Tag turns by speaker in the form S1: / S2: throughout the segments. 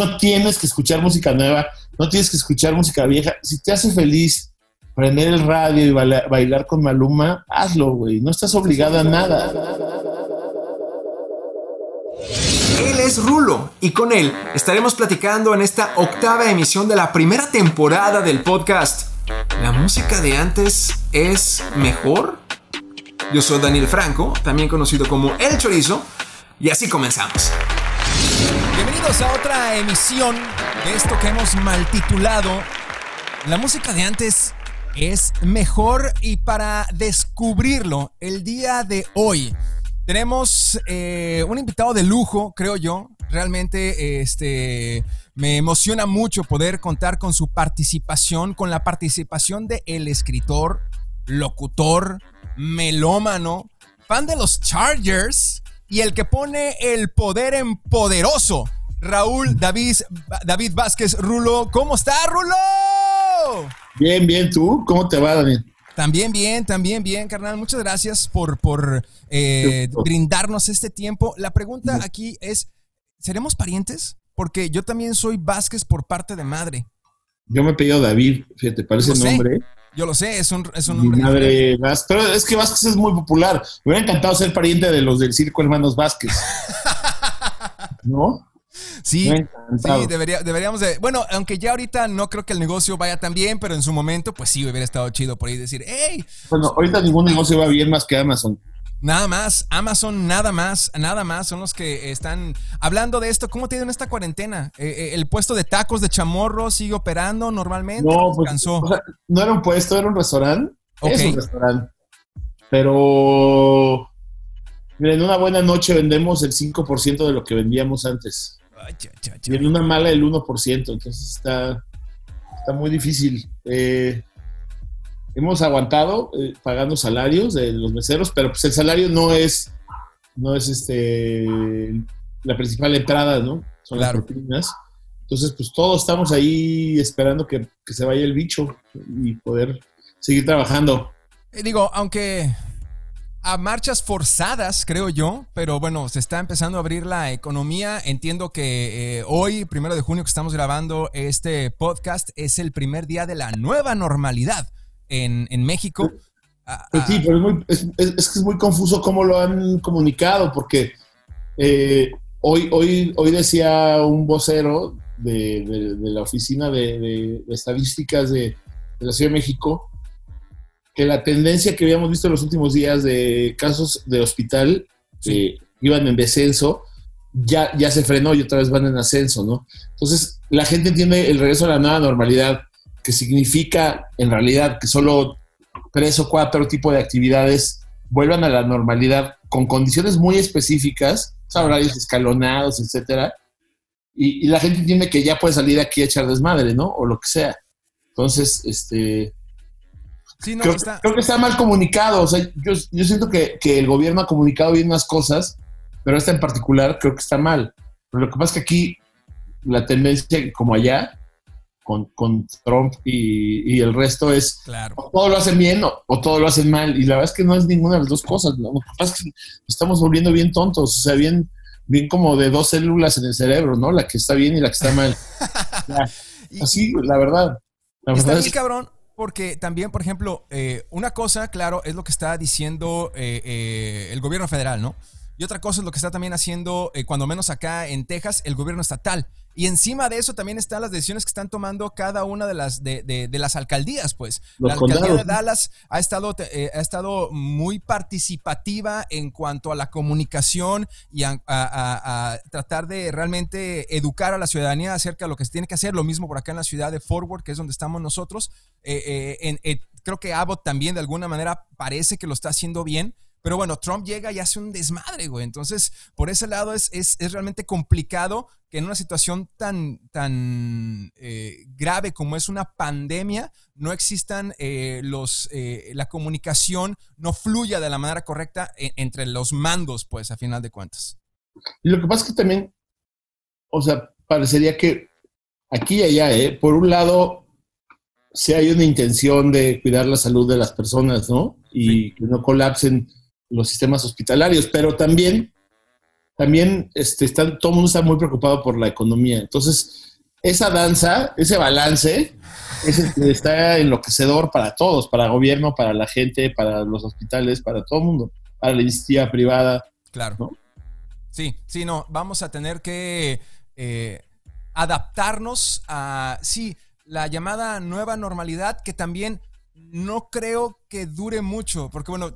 S1: no tienes que escuchar música nueva, no tienes que escuchar música vieja. Si te hace feliz prender el radio y bailar, con Maluma, hazlo, güey. No estás obligado a nada.
S2: Él es Rulo y con él estaremos platicando en esta octava emisión de la primera temporada del podcast. ¿La música de antes es mejor? Yo soy Daniel Franco, también conocido como El Chorizo, y así comenzamos. Bienvenidos a otra emisión de esto que hemos maltitulado La música de antes es mejor y para descubrirlo el día de hoy tenemos eh, un invitado de lujo, creo yo. Realmente este, me emociona mucho poder contar con su participación, con la participación de escritor, locutor, melómano, fan de los Chargers y el que pone el poder en poderoso. Raúl David, David Vázquez Rulo. ¿Cómo está, Rulo?
S1: Bien, bien, ¿tú? ¿Cómo te va, David?
S2: También bien, también bien, carnal. Muchas gracias por, por eh, brindarnos este tiempo. La pregunta aquí es, ¿seremos parientes? Porque yo también soy Vázquez por parte de madre.
S1: Yo me he pedido David, fíjate, parece el nombre.
S2: Yo lo sé, es un, es un
S1: nombre. madre Vázquez, pero es que Vázquez es muy popular. Me hubiera encantado ser pariente de los del circo Hermanos Vázquez. ¿No?
S2: Sí, sí deberíamos de. Bueno, aunque ya ahorita no creo que el negocio vaya tan bien, pero en su momento, pues sí hubiera estado chido por ahí decir, hey.
S1: Bueno, ahorita ningún negocio va bien más que Amazon.
S2: Nada más, Amazon, nada más, nada más son los que están hablando de esto. ¿Cómo tienen esta cuarentena? Eh, eh, ¿El puesto de tacos de chamorro sigue operando normalmente?
S1: No, pues, no era un puesto, era un restaurante. Es un restaurante. Pero, miren, una buena noche vendemos el 5% de lo que vendíamos antes. Y en una mala el 1%, entonces está, está muy difícil. Eh, hemos aguantado eh, pagando salarios de los meseros, pero pues el salario no es, no es este la principal entrada, ¿no? Son las propinas. Entonces, pues todos estamos ahí esperando que, que se vaya el bicho y poder seguir trabajando.
S2: Eh, digo, aunque a marchas forzadas, creo yo, pero bueno, se está empezando a abrir la economía. Entiendo que eh, hoy, primero de junio, que estamos grabando este podcast, es el primer día de la nueva normalidad en, México.
S1: Pues sí, pero es, que es muy confuso cómo lo han comunicado, porque eh, hoy, hoy, hoy decía un vocero de, la Oficina de, Estadísticas de la Ciudad de México que la tendencia que habíamos visto en los últimos días de casos de hospital que iban en descenso, ya, ya se frenó y otra vez van en ascenso, ¿no? Entonces, la gente entiende el regreso a la nueva normalidad, que significa en realidad que solo tres o cuatro tipos de actividades vuelvan a la normalidad con condiciones muy específicas, horarios escalonados, etcétera, y, y, la gente entiende que ya puede salir aquí a echar desmadre, ¿no? O lo que sea. Entonces, este, creo, que está mal comunicado. O sea, yo, siento que, el gobierno ha comunicado bien unas cosas, pero esta en particular creo que está mal. Pero lo que pasa es que aquí la tendencia, como allá, con, Trump y, el resto es
S2: claro.
S1: o todo lo hacen bien o, todo lo hacen mal. Y la verdad es que no es ninguna de las dos cosas. Lo que pasa es que estamos volviendo bien tontos, o sea, bien, bien como de dos células en el cerebro, ¿no? La que está bien y la que está mal. así, la verdad.
S2: La verdad es... cabrón porque también, por ejemplo, eh, una cosa, claro, es lo que está diciendo eh, eh, el gobierno federal, ¿no? Y otra cosa es lo que está también haciendo, cuando menos acá en Texas, el gobierno estatal. Y encima de eso también están las decisiones que están tomando cada una de las, de, las alcaldías, pues. la alcaldía de Dallas ha estado, eh, ha estado muy participativa en cuanto a la comunicación y a, tratar de realmente educar a la ciudadanía acerca de lo que se tiene que hacer. Lo mismo por acá en la ciudad de Forward, que es donde estamos nosotros. Eh, eh, creo que Abbott también de alguna manera parece que lo está haciendo bien. Pero bueno, Trump llega y hace un desmadre, güey. Entonces, por ese lado es, es, es realmente complicado que en una situación tan, tan eh, grave como es una pandemia, no existan eh, los, eh, la comunicación, no fluya de la manera correcta entre los mandos, pues, a final de cuentas.
S1: Y lo que pasa es que también, o sea, parecería que aquí y allá, ¿eh? por un lado, si hay una intención de cuidar la salud de las personas, ¿no? Y que no colapsen los sistemas hospitalarios, pero también también este, está, todo el mundo está muy preocupado por la economía. Entonces, esa danza, ese balance, está enloquecedor para todos, para el gobierno, para la gente, para los hospitales, para todo el mundo, para la iniciativa privada.
S2: Claro. Sí, sí, no, vamos a tener que eh, adaptarnos a, sí, la llamada nueva normalidad, que también no creo que dure mucho, porque bueno,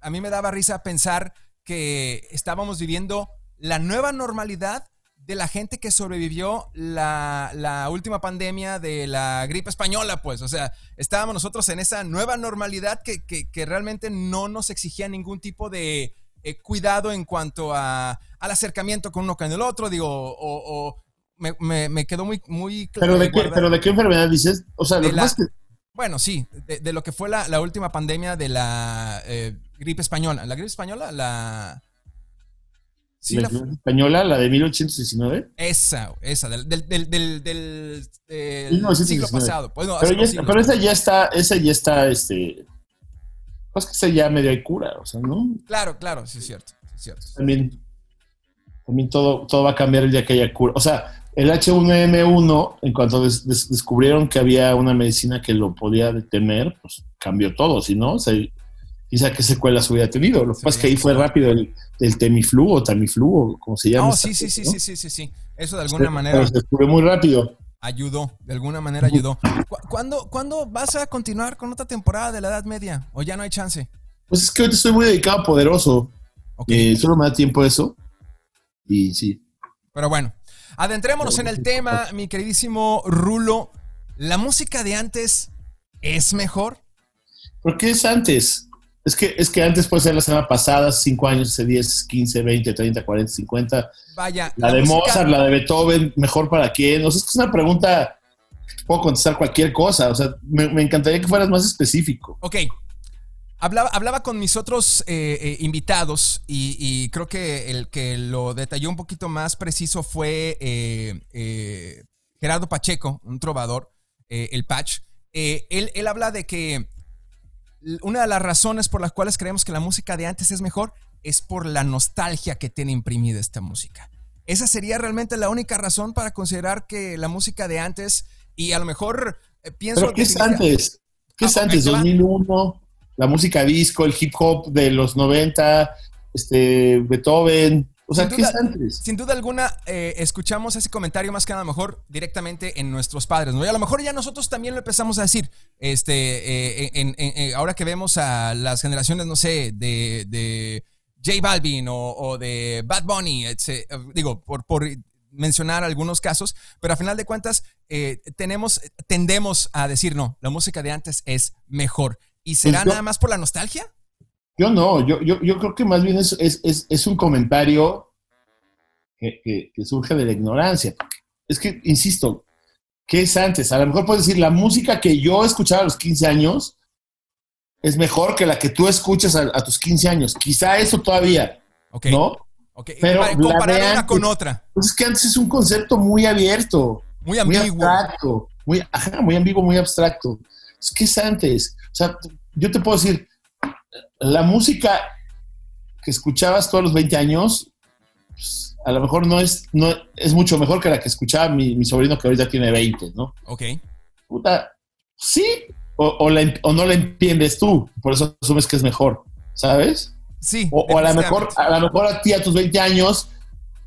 S2: a mí me daba risa pensar que estábamos viviendo la nueva normalidad de la gente que sobrevivió la, última pandemia de la gripe española, pues. O sea, estábamos nosotros en esa nueva normalidad que, realmente no nos exigía ningún tipo de eh, cuidado en cuanto a, al acercamiento con uno con el otro, digo, o, me, quedó muy, muy
S1: claro. ¿Pero de, qué, ¿Pero de qué enfermedad dices? O sea, lo que
S2: Bueno, sí, de, lo que fue la, última pandemia de la eh, gripe española. ¿La gripe española? La...
S1: Sí, la, española, la de 1819.
S2: Esa, esa, del, del, del, del, siglo pasado.
S1: Pues pero, esa ya está, esa ya está, este, pues que esa ya medio hay cura, o sea, ¿no?
S2: Claro, claro, sí es cierto, es cierto.
S1: También, también todo, todo va a cambiar el día que haya cura. O sea, el H1N1, en cuanto descubrieron que había una medicina que lo podía detener, pues cambió todo, si no, o sea, quizá qué secuelas hubiera tenido. Lo que pasa es que ahí fue rápido el, el Temiflu o Tamiflu, o como se llama.
S2: Oh, sí, sí, sí, sí, sí, sí, sí. Eso de alguna manera.
S1: Se descubrió muy rápido.
S2: Ayudó, de alguna manera ayudó. ¿Cuándo, ¿Cuándo vas a continuar con otra temporada de la Edad Media? ¿O ya no hay chance?
S1: Pues es que ahorita estoy muy dedicado a Poderoso. Eh, solo me da tiempo eso. Y sí.
S2: Pero bueno, adentrémonos en el tema, mi queridísimo Rulo. ¿La música de antes es mejor?
S1: ¿Por qué es antes? Es que, es que antes puede ser la semana pasada, 5 años, 10, 15, 20, 30, 40, 50.
S2: Vaya.
S1: La, de Mozart, la de Beethoven, ¿mejor para quién? O sea, es que es una pregunta puedo contestar cualquier cosa. O sea, me, encantaría que fueras más específico.
S2: Ok. Hablaba, hablaba con mis otros eh, eh, invitados y, creo que el que lo detalló un poquito más preciso fue eh, Gerardo Pacheco, un trovador, el Patch. él, él habla de que una de las razones por las cuales creemos que la música de antes es mejor es por la nostalgia que tiene imprimida esta música. Esa sería realmente la única razón para considerar que la música de antes, y a lo mejor eh, pienso...
S1: ¿Pero qué es antes? ¿Qué es ah, antes? 2001, la música disco, el hip hop de los 90, este, Beethoven, o sea, ¿qué es antes?
S2: Sin duda alguna, eh, escuchamos ese comentario más que nada, a lo mejor directamente en nuestros padres, ¿no? Y a lo mejor ya nosotros también lo empezamos a decir. Este, eh, en, ahora que vemos a las generaciones, no sé, de, de J Balvin o, de Bad Bunny, digo, por, por mencionar algunos casos, pero a final de cuentas, eh, tenemos, tendemos a decir, no, la música de antes es mejor. ¿Y será pues nada más por la nostalgia?
S1: Yo no, yo, yo, yo creo que más bien es, es, es, un comentario que, que, surge de la ignorancia. Es que, insisto, ¿qué es antes? A lo mejor puedes decir, la música que yo escuchaba a los 15 años es mejor que la que tú escuchas a, tus 15 años. Quizá eso todavía, ¿no?
S2: Okay. Pero comparar una con otra.
S1: Pues es que antes es un concepto muy abierto.
S2: Muy ambiguo.
S1: Muy abstracto. Muy, muy ambiguo, muy abstracto. Es que es antes. O sea, yo te puedo decir, la música que escuchabas todos los 20 años, pues, a lo mejor no es, no es mucho mejor que la que escuchaba mi, sobrino que ahorita tiene 20, ¿no?
S2: Ok.
S1: Puta, sí, o, no la entiendes tú, por eso asumes que es mejor, ¿sabes?
S2: Sí.
S1: O, a lo mejor, a lo mejor a ti a tus 20 años,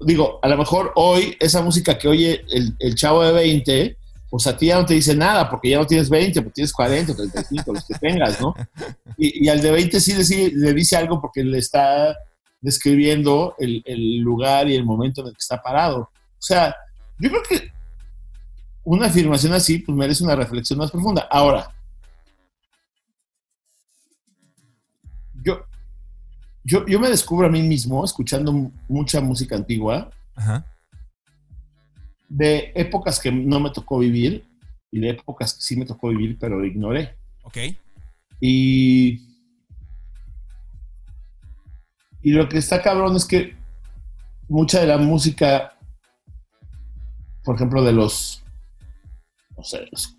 S1: digo, a lo mejor hoy esa música que oye el, el chavo de 20 pues a ti ya no te dice nada, porque ya no tienes 20, pues tienes 40, 35, los que tengas, ¿no? Y, al de 20 sí le, dice algo porque le está describiendo el, lugar y el momento en el que está parado. O sea, yo creo que una afirmación así, pues merece una reflexión más profunda. Ahora, yo, yo, yo me descubro a mí mismo escuchando mucha música antigua. Ajá de épocas que no me tocó vivir y de épocas que sí me tocó vivir, pero ignoré.
S2: Ok.
S1: Y. Y lo que está cabrón es que mucha de la música, por ejemplo, de los. No sé, los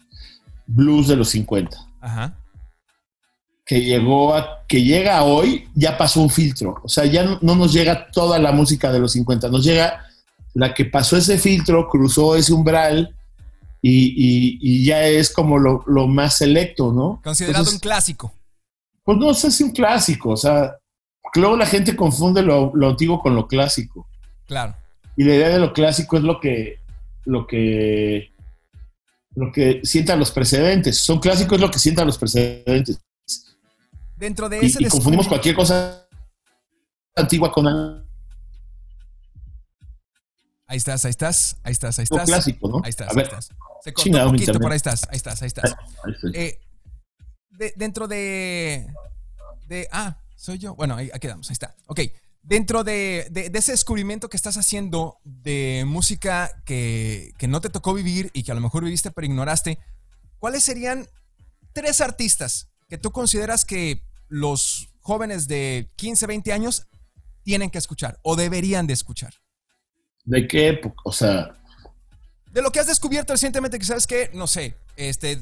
S1: blues de los 50.
S2: Ajá.
S1: que llegó a, que llega hoy, ya pasó un filtro. O sea, ya no, nos llega toda la música de los 50, nos llega la que pasó ese filtro, cruzó ese umbral y, ya es como lo, más selecto, ¿no?
S2: Considerado un clásico.
S1: Pues no sé si un clásico, o sea, luego la gente confunde lo, antiguo con lo clásico.
S2: Claro.
S1: Y la idea de lo clásico es lo que, lo que, lo que sientan los precedentes. Son clásicos lo que sientan los precedentes.
S2: Dentro de ese
S1: y, confundimos cualquier cosa antigua con
S2: Ahí estás, ahí estás, ahí estás, ahí estás.
S1: clásico, ¿no?
S2: Ahí estás, ahí estás. Se cortó un poquito, pero ahí estás, ahí estás, ahí estás. Eh, dentro de, de... Ah, soy yo. Bueno, ahí, quedamos, ahí está. Ok. Dentro de, ese descubrimiento que estás haciendo de música que, que no te tocó vivir y que a lo mejor viviste pero ignoraste, ¿cuáles serían tres artistas que tú consideras que los jóvenes de 15, 20 años tienen que escuchar o deberían de escuchar?
S1: ¿De qué época? O sea...
S2: De lo que has descubierto recientemente, que sabes que, no sé, este,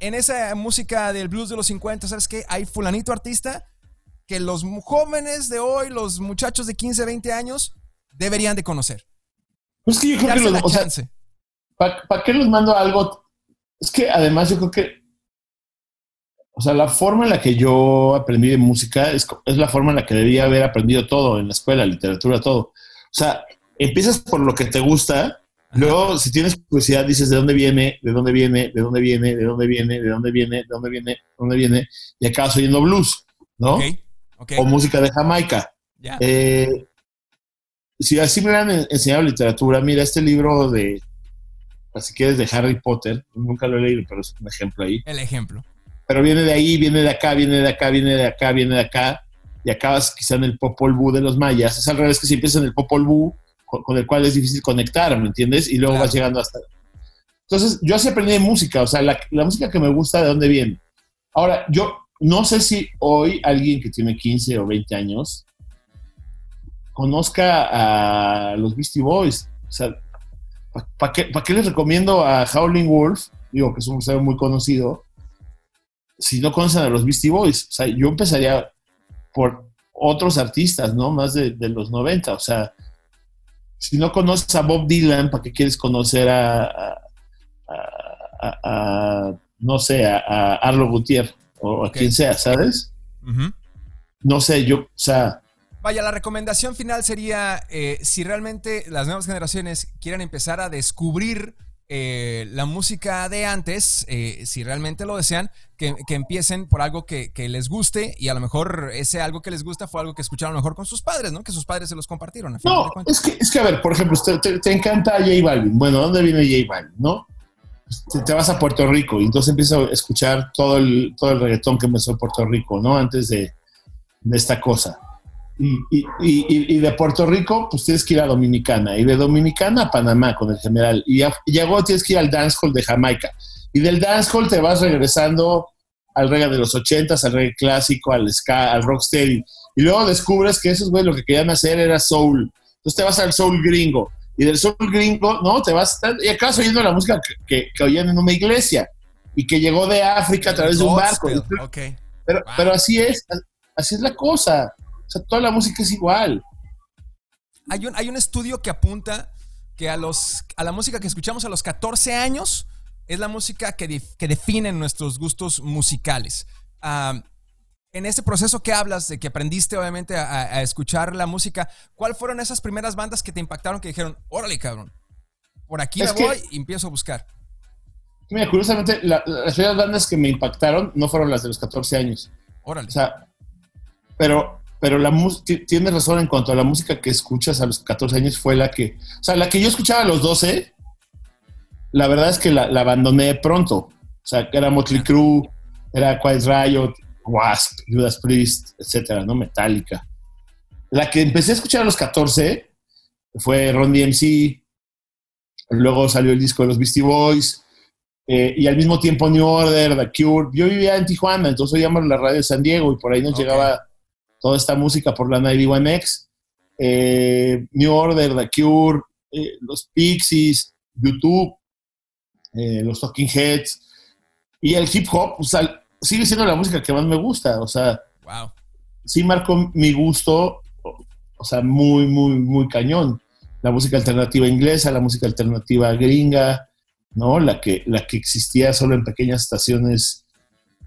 S2: en, esa música del blues de los 50, ¿sabes qué? Hay fulanito artista que los jóvenes de hoy, los muchachos de 15, 20 años, deberían de conocer.
S1: Pues que yo creo que los... ¿Para qué los mando algo? Es que además yo creo que o sea, la forma en la que yo aprendí de música es, la forma en la que debía haber aprendido todo en la escuela, literatura, todo. O sea, empiezas por lo que te gusta, luego si tienes curiosidad dices de dónde viene, de dónde viene, de dónde viene, de dónde viene, de dónde viene, de dónde viene, de dónde viene, y acabas oyendo blues, ¿no? O música de Jamaica. Eh, si así me han enseñado literatura, mira este libro de, si quieres, de Harry Potter, nunca lo he leído, pero es un ejemplo ahí.
S2: El ejemplo.
S1: Pero viene de ahí, viene de acá, viene de acá, viene de acá, viene de acá, y acabas quizá en el Popol Vuh de los mayas. Es al revés que si empiezas en el Popol Vuh, con, el cual es difícil conectar, ¿me entiendes? Y luego vas llegando hasta... Entonces, yo así aprendí de música, o sea, la, música que me gusta, ¿de dónde viene? Ahora, yo no sé si hoy alguien que tiene 15 o 20 años conozca a los Beastie Boys. O sea, ¿para qué, qué, les recomiendo a Howling Wolf? Digo, que es un museo muy conocido si no conocen a los Beastie Boys. O sea, yo empezaría por otros artistas, ¿no? Más de, los 90. O sea, si no conoces a Bob Dylan, ¿para qué quieres conocer a, no sé, a, Arlo Gutiérrez o a quien sea, ¿sabes? No sé, yo, o sea...
S2: Vaya, la recomendación final sería, eh, si realmente las nuevas generaciones quieren empezar a descubrir eh, la música de antes, eh, si realmente lo desean, que, empiecen por algo que, les guste y a lo mejor ese algo que les gusta fue algo que escucharon a lo mejor con sus padres, ¿no? Que sus padres se los compartieron.
S1: no, es que, es que, a ver, por ejemplo, te, encanta J Balvin. Bueno, ¿dónde viene J Balvin, no? Te, vas a Puerto Rico y entonces empiezas a escuchar todo el, todo el reggaetón que empezó en Puerto Rico, ¿no? Antes de, de esta cosa. Y, de Puerto Rico, pues tienes que ir a Dominicana. Y de Dominicana a Panamá con el general. Y, luego tienes que ir al dancehall de Jamaica. Y del dancehall te vas regresando al reggae de los ochentas, al reggae clásico, al ska, al rocksteady. Y luego descubres que esos güey lo que querían hacer era soul. Entonces te vas al soul gringo. Y del soul gringo, ¿no? Te vas... Y acabas oyendo la música que, que, oían en una iglesia. Y que llegó de África a través de un barco. Pero, pero así es. Así es la cosa. O sea, toda la música es igual.
S2: Hay un, hay un estudio que apunta que a, los, a la música que escuchamos a los 14 años es la música que, que define nuestros gustos musicales. en ese proceso que hablas, de que aprendiste obviamente a, escuchar la música, ¿cuáles fueron esas primeras bandas que te impactaron que dijeron, órale cabrón, por aquí me voy y empiezo a buscar?
S1: Mira, curiosamente, las primeras bandas que me impactaron no fueron las de los 14 años.
S2: Órale.
S1: O sea, pero pero la tienes razón en cuanto a la música que escuchas a los 14 años fue la que, o sea, la que yo escuchaba a los 12, la verdad es que la, abandoné pronto. O sea, era Motley Crue, era Quiet Riot, Wasp, Judas Priest, etcétera, ¿no? Metallica. La que empecé a escuchar a los 14 fue Ron DMC, luego salió el disco de los Beastie Boys, eh, y al mismo tiempo New Order, The Cure. Yo vivía en Tijuana, entonces oíamos la radio de San Diego y por ahí nos llegaba toda esta música por la 91X, eh, New Order, The Cure, eh, los Pixies, YouTube, eh, los Talking Heads y el hip hop, sigue siendo la música que más me gusta. O sea, sí marcó mi gusto, o sea, muy, muy, muy cañón. La música alternativa inglesa, la música alternativa gringa, ¿no? La que, la que existía solo en pequeñas estaciones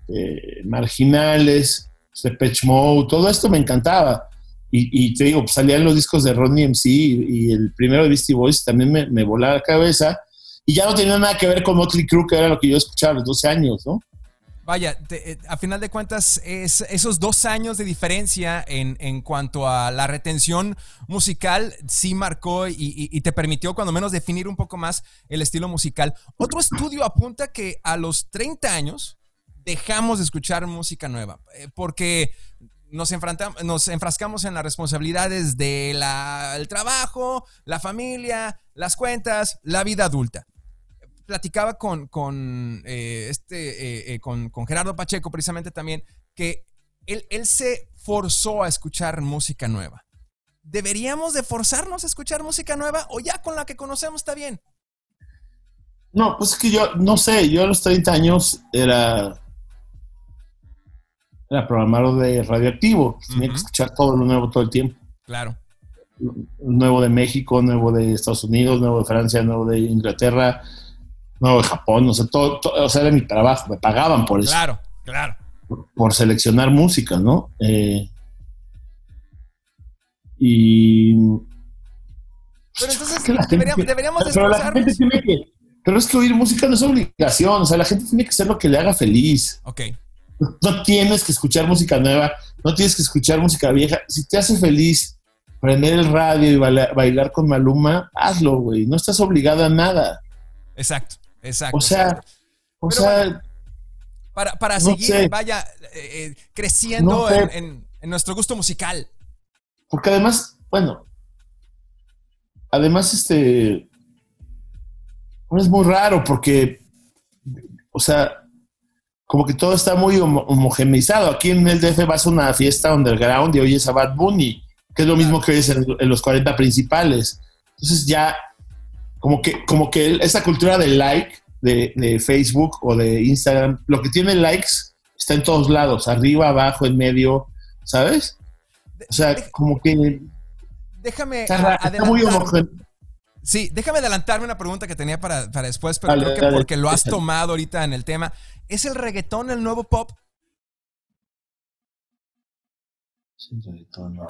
S1: eh, marginales, Depeche Mode, todo esto me encantaba. Y, te digo, pues, salían los discos de Ronnie MC y, el primero de Beastie Boys también me, volaba la cabeza. Y ya no tenía nada que ver con Motley Crue, que era lo que yo escuchaba a los 12 años, ¿no?
S2: Vaya, eh, a final de cuentas, es, esos dos años de diferencia en, en, cuanto a la retención musical sí marcó y, te permitió cuando menos definir un poco más el estilo musical. Otro estudio apunta que a los 30 años dejamos de escuchar música nueva, eh, porque nos, nos enfrascamos en las responsabilidades del trabajo, la familia, las cuentas, la vida adulta platicaba con, con eh, este, eh, eh, con, Gerardo Pacheco precisamente también, que él, él se forzó a escuchar música nueva. ¿Deberíamos de forzarnos a escuchar música nueva o ya con la que conocemos está bien?
S1: No, pues es que yo, no sé, yo a los 30 años era, era programador de radioactivo. Tenía que escuchar todo lo nuevo todo el tiempo.
S2: Claro.
S1: Nuevo de México, nuevo de Estados Unidos, nuevo de Francia, nuevo de Inglaterra, no, de Japón, o sea, todo, o sea, era mi trabajo, me pagaban por eso.
S2: Claro, claro.
S1: Por, seleccionar música, ¿no? Eh, y...
S2: Pero entonces deberíamos, deberíamos
S1: pero la gente tiene que, pero es que oír música no es obligación, o sea, la gente tiene que hacer lo que le haga feliz.
S2: Ok.
S1: No tienes que escuchar música nueva, no tienes que escuchar música vieja. Si te hace feliz prender el radio y bailar con Maluma, hazlo, güey. No estás obligado a nada.
S2: Exacto. Exacto.
S1: O sea, o sea
S2: para, para seguir, vaya, eh, eh, creciendo en, nuestro gusto musical.
S1: Porque además, bueno, además, este, es muy raro porque, o sea, como que todo está muy homogeneizado. Aquí en el DF vas a una fiesta underground y oyes a Bad Bunny, que es lo mismo que oyes en, en los 40 principales. Entonces ya como que, como que esa cultura del like de, Facebook o de Instagram, lo que tiene likes está en todos lados, arriba, abajo, en medio, ¿sabes? O sea, como que...
S2: Déjame adelantarme. Sí, déjame adelantarme una pregunta que tenía para, después, pero creo que porque lo has tomado ahorita en el tema. ¿Es el reggaetón el nuevo pop?
S1: Sí, reggaetón, no.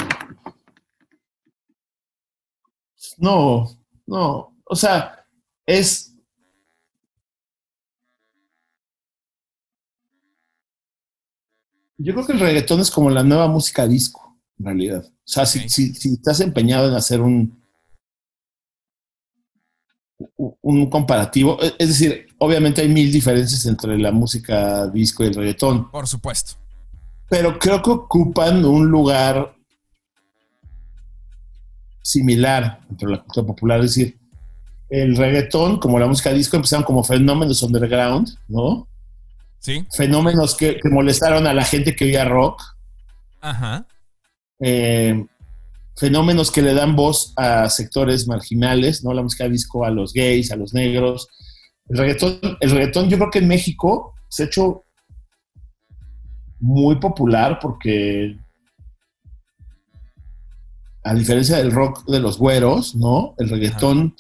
S1: No, no. O sea, es. Yo creo que el reggaetón es como la nueva música disco, en realidad. O sea, si, si, estás empeñado en hacer un, un comparativo, e, es decir, obviamente hay mil diferencias entre la música disco y el reggaetón.
S2: Por supuesto.
S1: Pero creo que ocupan un lugar similar entre la cultura popular, es decir, el reggaetón, como la música disco, empezaron como fenómenos underground, ¿no?
S2: Sí.
S1: Fenómenos que, molestaron a la gente que oía rock.
S2: Ajá.
S1: Eh, fenómenos que le dan voz a sectores marginales, ¿no? La música disco a los gays, a los negros. El reggaetón, el reggaetón yo creo que en México se ha hecho muy popular porque a diferencia del rock de los güeros, ¿no? El reggaetón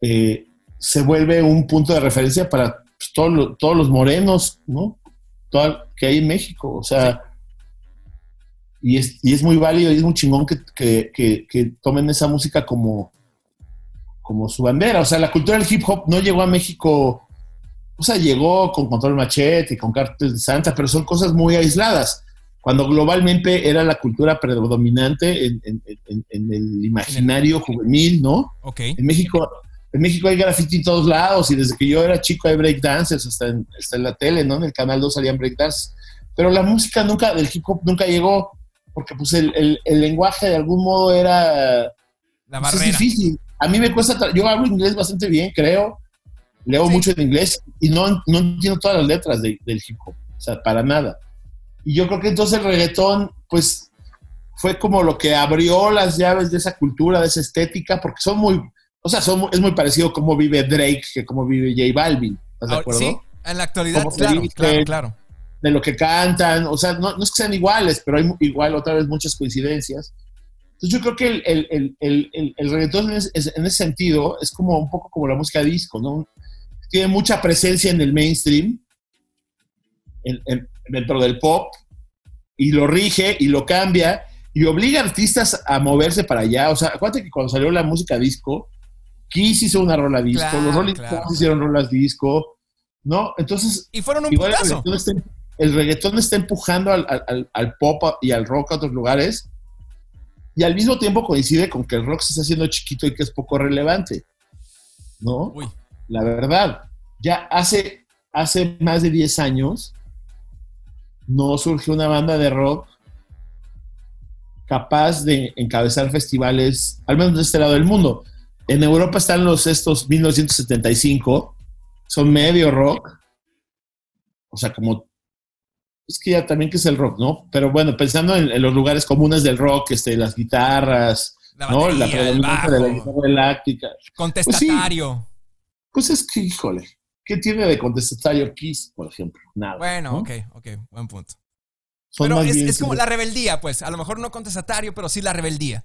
S1: eh, se vuelve un punto de referencia para pues, todos los morenos, ¿no? Todo, que hay en México, o sea, y es, y es muy válido y es muy chingón que, que, tomen esa música como, como su bandera. O sea, la cultura del hip hop no llegó a México, o sea, llegó con Control Machete y con Cartel de Santa, pero son cosas muy aisladas. Cuando globalmente era la cultura predominante en, el imaginario juvenil, ¿no? En México en México hay graffiti en todos lados y desde que yo era chico hay breakdancers, hasta en, hasta en la tele, ¿no? En el canal 2 salían breakdancers. Pero la música nunca, del hip hop nunca llegó, porque pues el, el, lenguaje de algún modo era...
S2: La pues, barrera.
S1: es difícil. A mí me cuesta, yo hablo inglés bastante bien, creo. Leo mucho en inglés y no, no entiendo todas las letras del hip hop, o sea, para nada. Y yo creo que entonces el reggaetón, pues, fue como lo que abrió las llaves de esa cultura, de esa estética, porque son muy, o sea, es muy parecido cómo vive Drake que cómo vive J Balvin. ¿Estás de acuerdo?
S2: Sí, en la actualidad, claro, claro, claro.
S1: De lo que cantan, o sea, no, no es que sean iguales, pero hay igual otra vez muchas coincidencias. Entonces yo creo que el, el, el, el, el reggaetón en ese, en ese, sentido es como un poco como la música disco, ¿no? Tiene mucha presencia en el mainstream, en, dentro del pop, y lo rige y lo cambia y obliga a artistas a moverse para allá. O sea, acuérdate que cuando salió la música disco, Kiss hizo una rola disco, los Rolling Stones hicieron rolas disco, ¿no? Entonces,
S2: y fueron un igual
S1: el reggaetón, está, empujando al, al, al, pop y al rock a otros lugares y al mismo tiempo coincide con que el rock se está haciendo chiquito y que es poco relevante, ¿no? La verdad, ya hace, hace más de 10 años no surgió una banda de rock capaz de encabezar festivales, al menos de este lado del mundo. En Europa están los estos 1975, son medio rock, o sea, como es que ya también que es el rock, ¿no? Pero bueno, pensando en, los lugares comunes del rock, este, las guitarras,
S2: la ¿no? la predominancia de la
S1: guitarra eláctrica.
S2: Contestatario.
S1: Pues, pues, es que, híjole, ¿qué tiene de contestatario Kiss, por ejemplo? Nada.
S2: Bueno, ok, ok, buen punto. pero es, como la rebeldía, pues. A lo mejor no contestatario, pero sí la rebeldía.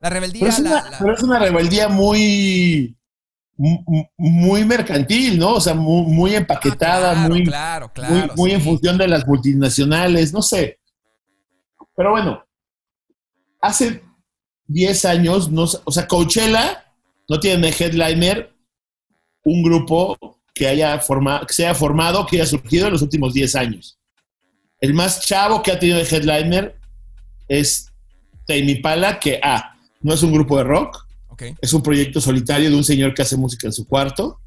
S2: La rebeldía.
S1: Pero es, una, Pero es una rebeldía muy muy mercantil, ¿no? O sea, muy, empaquetada,
S2: ah,
S1: muy,
S2: claro, claro,
S1: muy, en función de las multinacionales, no sé. Pero bueno, hace 10 años, no, o sea, Coachella no tiene headliner un grupo que haya formado, que se haya formado, que haya surgido en los últimos 10 años. El más chavo que ha tenido de headliner es Tame Pala, que ah, no es un grupo de rock, es un proyecto solitario de un señor que hace música en su cuarto.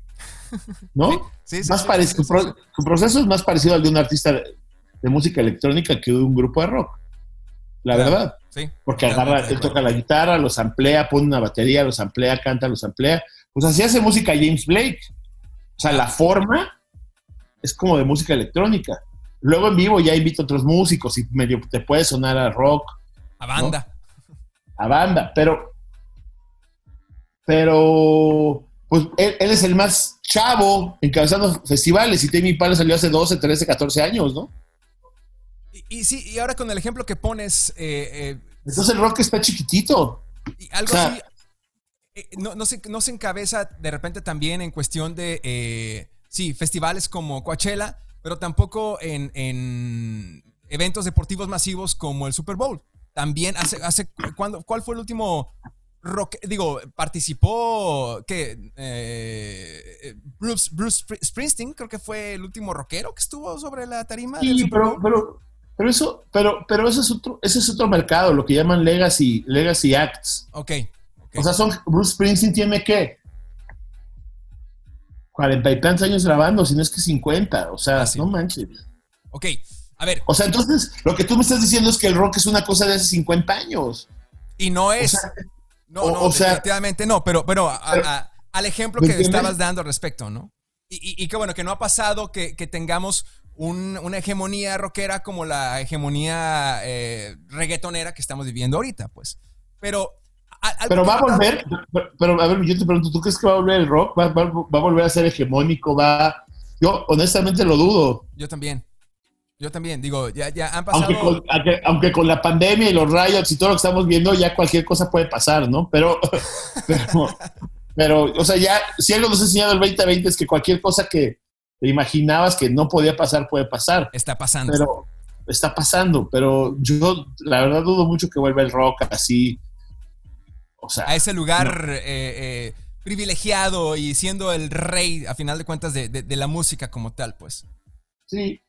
S1: ¿No?
S2: Sí, sí,
S1: más su, proceso es más parecido al de un artista de, música electrónica que de un grupo de rock. La verdad.
S2: Sí.
S1: Porque agarra, él toca la guitarra, los amplía, pone una batería, los amplía, canta, los amplía. Pues así hace música James Blake. O sea, la forma es como de música electrónica. Luego en vivo ya invito a otros músicos y medio te puede sonar a rock.
S2: A banda.
S1: A banda. Pero pero pues él, es el más chavo encabezando festivales y Temi Pala salió hace 12, 13, 14 años, ¿no?
S2: Y, sí, y ahora con el ejemplo que pones... Eh,
S1: eh, Entonces el rock está chiquitito.
S2: Y algo así... Eh, no, no, se, no se encabeza de repente también en cuestión de, sí, festivales como Coachella, pero tampoco en, en, eventos deportivos masivos como el Super Bowl. También hace, hace ¿cuándo, ¿cuál fue el último rock, digo, participó que eh, Bruce, Bruce, Springsteen, creo que fue el último rockero que estuvo sobre la tarima.
S1: Sí, pero, pero, pero, eso, pero, pero ese es otro, ese es otro mercado, lo que llaman legacy, legacy acts.
S2: Ok.
S1: O sea, son, Bruce Springsteen tiene que cuarenta y tantos años grabando, si no es que 50, o sea, ah, no manches.
S2: Ok, a ver.
S1: O sea, entonces, lo que tú me estás diciendo es que el rock es una cosa de hace 50 años.
S2: Y no es. No, no, definitivamente no, pero, pero, al ejemplo que estabas dando al respecto, ¿no? Y, y, que bueno, que no ha pasado que, tengamos una hegemonía rockera como la hegemonía eh, reggaetonera que estamos viviendo ahorita, pues. Pero...
S1: pero va a volver, pero, a ver, yo te pregunto, ¿tú crees que va a volver el rock? ¿Va, va, va a volver a ser hegemónico? ¿Va...? Yo honestamente lo dudo.
S2: Yo también. Yo también, digo, ya, ya han pasado.
S1: Aunque con, la pandemia y los rayos y todo lo que estamos viendo, ya cualquier cosa puede pasar, ¿no? Pero, pero, o sea, ya, si algo nos ha enseñado el 2020 es que cualquier cosa que te imaginabas que no podía pasar, puede pasar.
S2: Está pasando.
S1: Pero está pasando, pero yo la verdad dudo mucho que vuelva el rock así. O sea,
S2: a ese lugar eh, eh, privilegiado y siendo el rey, a final de cuentas, de, de la música como tal, pues.
S1: Sí,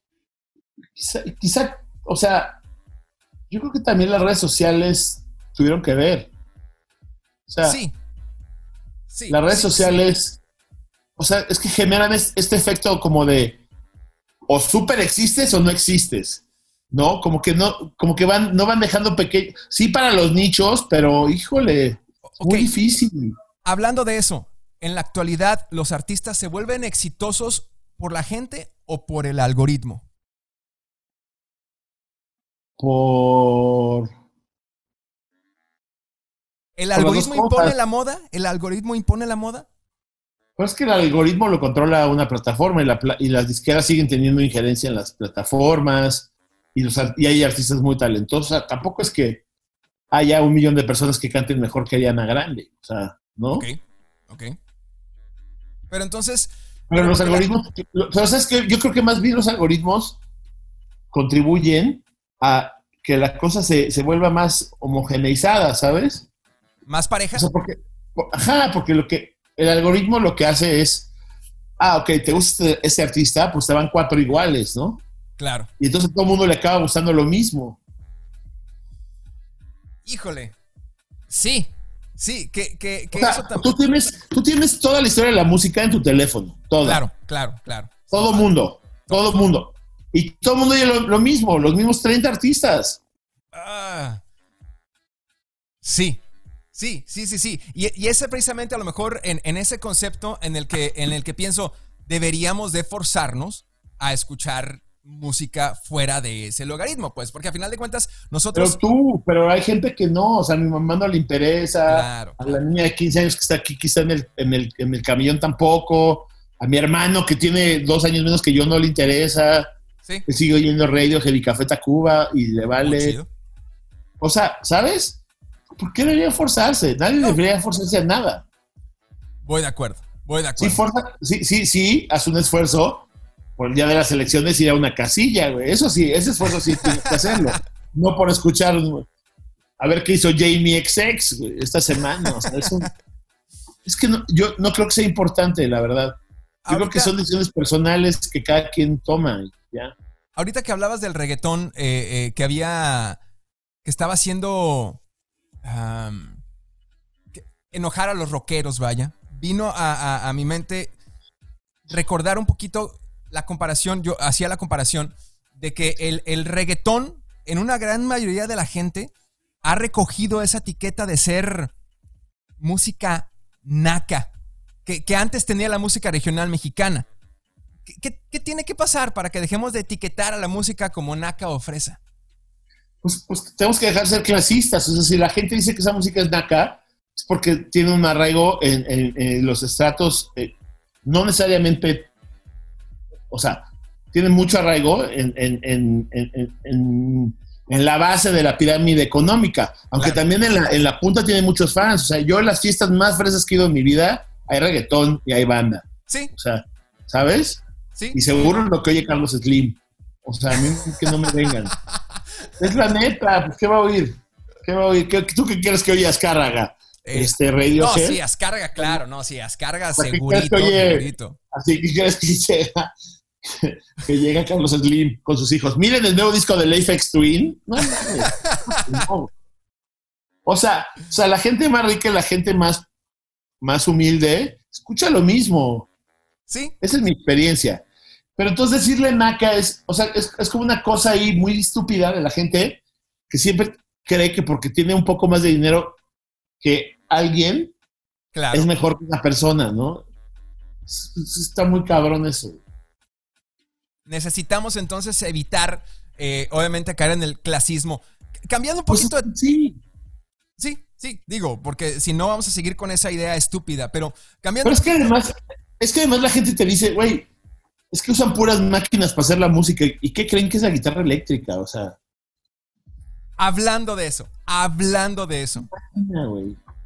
S1: quizá, o sea, yo creo que también las redes sociales tuvieron que ver. O sea,
S2: sí.
S1: las redes sociales, o sea, es que generan este efecto como de o súper existes o no existes. ¿No? Como que no, como que van, no van dejando pequeño. Sí, para los nichos, pero híjole, muy difícil.
S2: Hablando de eso, en la actualidad, ¿los artistas se vuelven exitosos por la gente o por el algoritmo?
S1: Por...
S2: ¿El algoritmo impone la moda? ¿El algoritmo impone la moda?
S1: Pues es que el algoritmo lo controla una plataforma y, la, y las disqueras siguen teniendo injerencia en las plataformas y, los, y hay artistas muy talentosos. tampoco es que haya un millón de personas que canten mejor que Ariana Grande. O sea, ¿no?
S2: Ok, ok. Pero entonces...
S1: Pero los algoritmos, pero sabes que yo creo que más bien los algoritmos contribuyen a que la cosa se, se vuelva más homogeneizada, ¿sabes?
S2: ¿Más pareja?
S1: porque, ajá, porque lo que el algoritmo lo que hace es, ah, ok, te gusta este, este, artista, pues te van cuatro iguales, ¿no?
S2: Claro.
S1: Y entonces todo el mundo le acaba gustando lo mismo.
S2: Híjole. Sí, sí, que, que,
S1: eso también... Tú tienes, tú tienes toda la historia de la música en tu teléfono, toda.
S2: Claro, claro, claro.
S1: Todo mundo, todo mundo. Y todo el mundo oye lo, mismo, los mismos 30 artistas.
S2: Ah. Sí, sí, sí, sí, sí. Y, ese precisamente a lo mejor en, ese concepto en el, que, en el que pienso, deberíamos de forzarnos a escuchar música fuera de ese logaritmo, pues, porque a final de cuentas nosotros...
S1: Pero tú, pero hay gente que no, o sea, a mi mamá no le interesa, a la niña de 15 años que está aquí quizá en el, en el, en el camión tampoco, a mi hermano que tiene dos años menos que yo no le interesa. Sí. Sigue oyendo radio, Heavy Café Tacuba y le vale. O sea, ¿sabes? ¿Por qué debería forzarse? Nadie debería forzarse a nada.
S2: Voy de acuerdo, voy de acuerdo.
S1: Sí, sí, sí, haz un esfuerzo por el día de las elecciones ir a una casilla, güey. Eso sí, ese esfuerzo sí tienes que hacerlo. No por escuchar a ver qué hizo Jamie XX esta semana. O sea, es que yo no creo que sea importante, la verdad. Yo creo que son decisiones personales que cada quien toma. ¿Ya?
S2: Ahorita que hablabas del reggaetón, eh, eh, que había. que estaba haciendo. enojar a los rockeros, vaya. Vino a, mi mente recordar un poquito la comparación. Yo hacía la comparación de que el, el reggaetón, en una gran mayoría de la gente, ha recogido esa etiqueta de ser música naca que, antes tenía la música regional mexicana. ¿Qué, tiene que pasar para que dejemos de etiquetar a la música como naca o fresa?
S1: Pues, pues tenemos que dejar de ser clasistas. O sea, si la gente dice que esa música es naca, es porque tiene un arraigo en, los estratos, eh, no necesariamente, o sea, tiene mucho arraigo en, en, la base de la pirámide económica, aunque también en la, en la punta tiene muchos fans. O sea, yo en las fiestas más fresas que he ido en mi vida, hay reggaetón y hay banda.
S2: Sí.
S1: O sea, ¿sabes?
S2: Sí.
S1: Y seguro lo que oye Carlos Slim. O sea, a mí que no me vengan. es la neta, pues ¿qué va a oír? ¿Qué va a oír? ¿Tú qué quieres que oiga Azcárraga?
S2: Eh, este Radio No, sí, Azcárraga, claro, no, sí, Azcárraga segurito, segurito.
S1: Así que quieres que llega, que llega Carlos Slim con sus hijos. Miren el nuevo disco de Leifex Twin. No, no. O sea, o sea, la gente más rica y la gente más más humilde, escucha lo mismo.
S2: Sí.
S1: Esa es mi experiencia. Pero entonces decirle naca es, o sea, es, como una cosa ahí muy estúpida de la gente que siempre cree que porque tiene un poco más de dinero que alguien es mejor que una persona, ¿no? Está muy cabrón eso.
S2: Necesitamos entonces evitar, eh, obviamente, caer en el clasismo. Cambiando un
S1: pues
S2: poquito.
S1: sí.
S2: Sí, Sí, digo, porque si no vamos a seguir con esa idea estúpida, pero cambiando...
S1: Pero es que además, es que además la gente te dice, güey, es que usan puras máquinas para hacer la música. ¿Y qué creen que es la guitarra eléctrica? O sea...
S2: Hablando de eso, hablando de eso.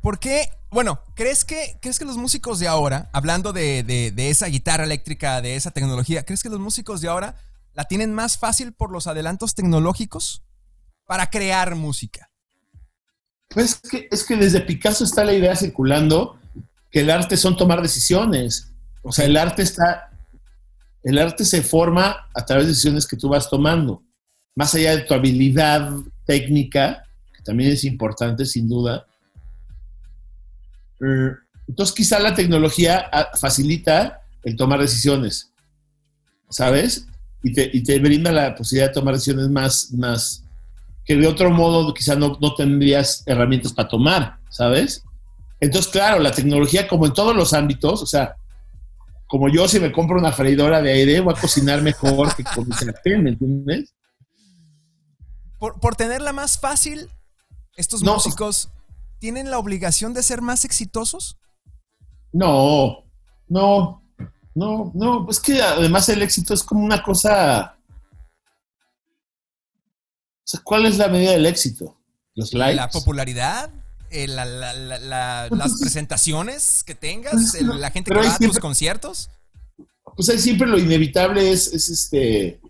S2: ¿Por qué? Bueno, ¿crees que, ¿crees que los músicos de ahora, hablando de, de esa guitarra eléctrica, de esa tecnología, ¿crees que los músicos de ahora la tienen más fácil por los adelantos tecnológicos para crear música?
S1: Pues es que, es que desde Picasso está la idea circulando que el arte son tomar decisiones. O sea, el arte está, el arte se forma a través de decisiones que tú vas tomando. Más allá de tu habilidad técnica, que también es importante sin duda. Eh, entonces quizá la tecnología ah, facilita el tomar decisiones, ¿sabes? Y te, brinda la posibilidad de tomar decisiones más, más, que de otro modo quizás no, no tendrías herramientas para tomar, ¿sabes? Entonces, claro, la tecnología, como en todos los ámbitos, o sea, como yo si me compro una freidora de aire, voy a cocinar mejor que con mi sartén, ¿me entiendes?
S2: Por, por, tenerla más fácil, estos músicos tienen la obligación de ser más exitosos.
S1: No, No, no, no, pues que además el éxito es como una cosa. O sea, ¿cuál es la medida del éxito? ¿Los likes?
S2: La popularidad, eh, la- la- la- la- las presentaciones que tengas, el- la gente que
S1: Pero
S2: va a tus conciertos.
S1: Pues ahí siempre lo inevitable es, es este.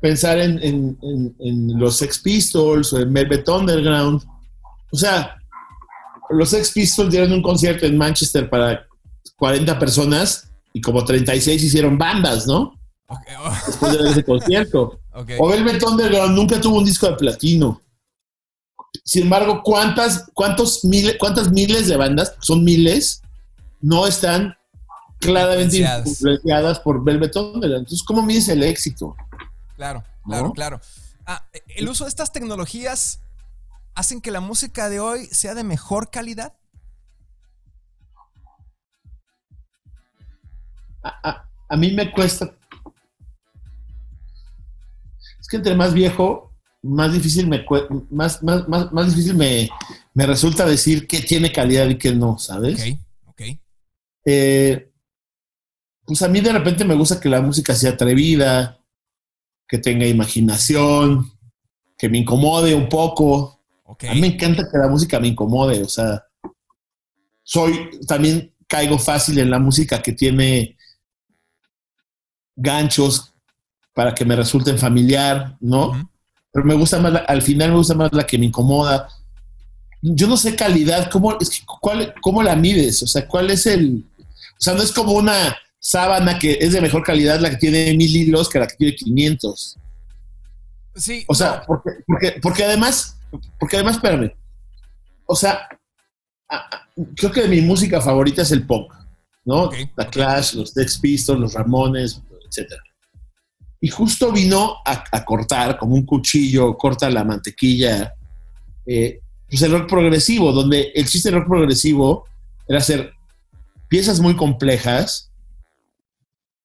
S1: Pensar en, en- en- en los Sex Pistols o en Velvet Underground. O sea, los Sex Pistols dieron un concierto en Manchester para 40 personas y como 36 hicieron bandas, ¿no?
S2: Oh,
S1: Después de ese concierto.
S2: ok.
S1: O Velvet Underground nunca tuvo un disco de platino. Sin embargo, ¿cuántas, cuántos miles, ¿cuántas miles de bandas, son miles, no están claramente
S2: Influenciadas.
S1: influenciadas por Velvet Underground? Entonces, ¿cómo mides el éxito?
S2: Claro, claro,
S1: ¿No?
S2: claro. Ah, el uso de estas tecnologías hacen que la música de hoy sea de mejor calidad.
S1: A, a- a mí me cuesta. Es que entre más viejo, más difícil me más, más, más, más difícil me, me resulta decir qué tiene calidad y qué no, ¿sabes?
S2: Ok, ok.
S1: Eh, pues a mí de repente me gusta que la música sea atrevida, que tenga imaginación, que me incomode un poco. A mí me encanta que la música me incomode, o sea, soy, también caigo fácil en la música que tiene ganchos para que me resulten familiar, ¿no? Pero me gusta más, la- al final me gusta más la que me incomoda. Yo no sé calidad, ¿cómo, es que, cuál, ¿cómo la mides? O sea, ¿cuál es el...? O sea, no es como una sábana que es de mejor calidad la que tiene mil hilos que la que tiene 500.
S2: Sí,
S1: O sea,
S2: no,
S1: porque, porque, porque además, porque además, espérame. O sea, creo que mi música favorita es el punk, ¿no?
S2: Ok.
S1: Clash, los Sex Pistols, los Ramones, etcétera. Y justo vino a, cortar, como un cuchillo, corta la mantequilla, eh, pues el rock progresivo, donde el chiste del rock progresivo era hacer piezas muy complejas,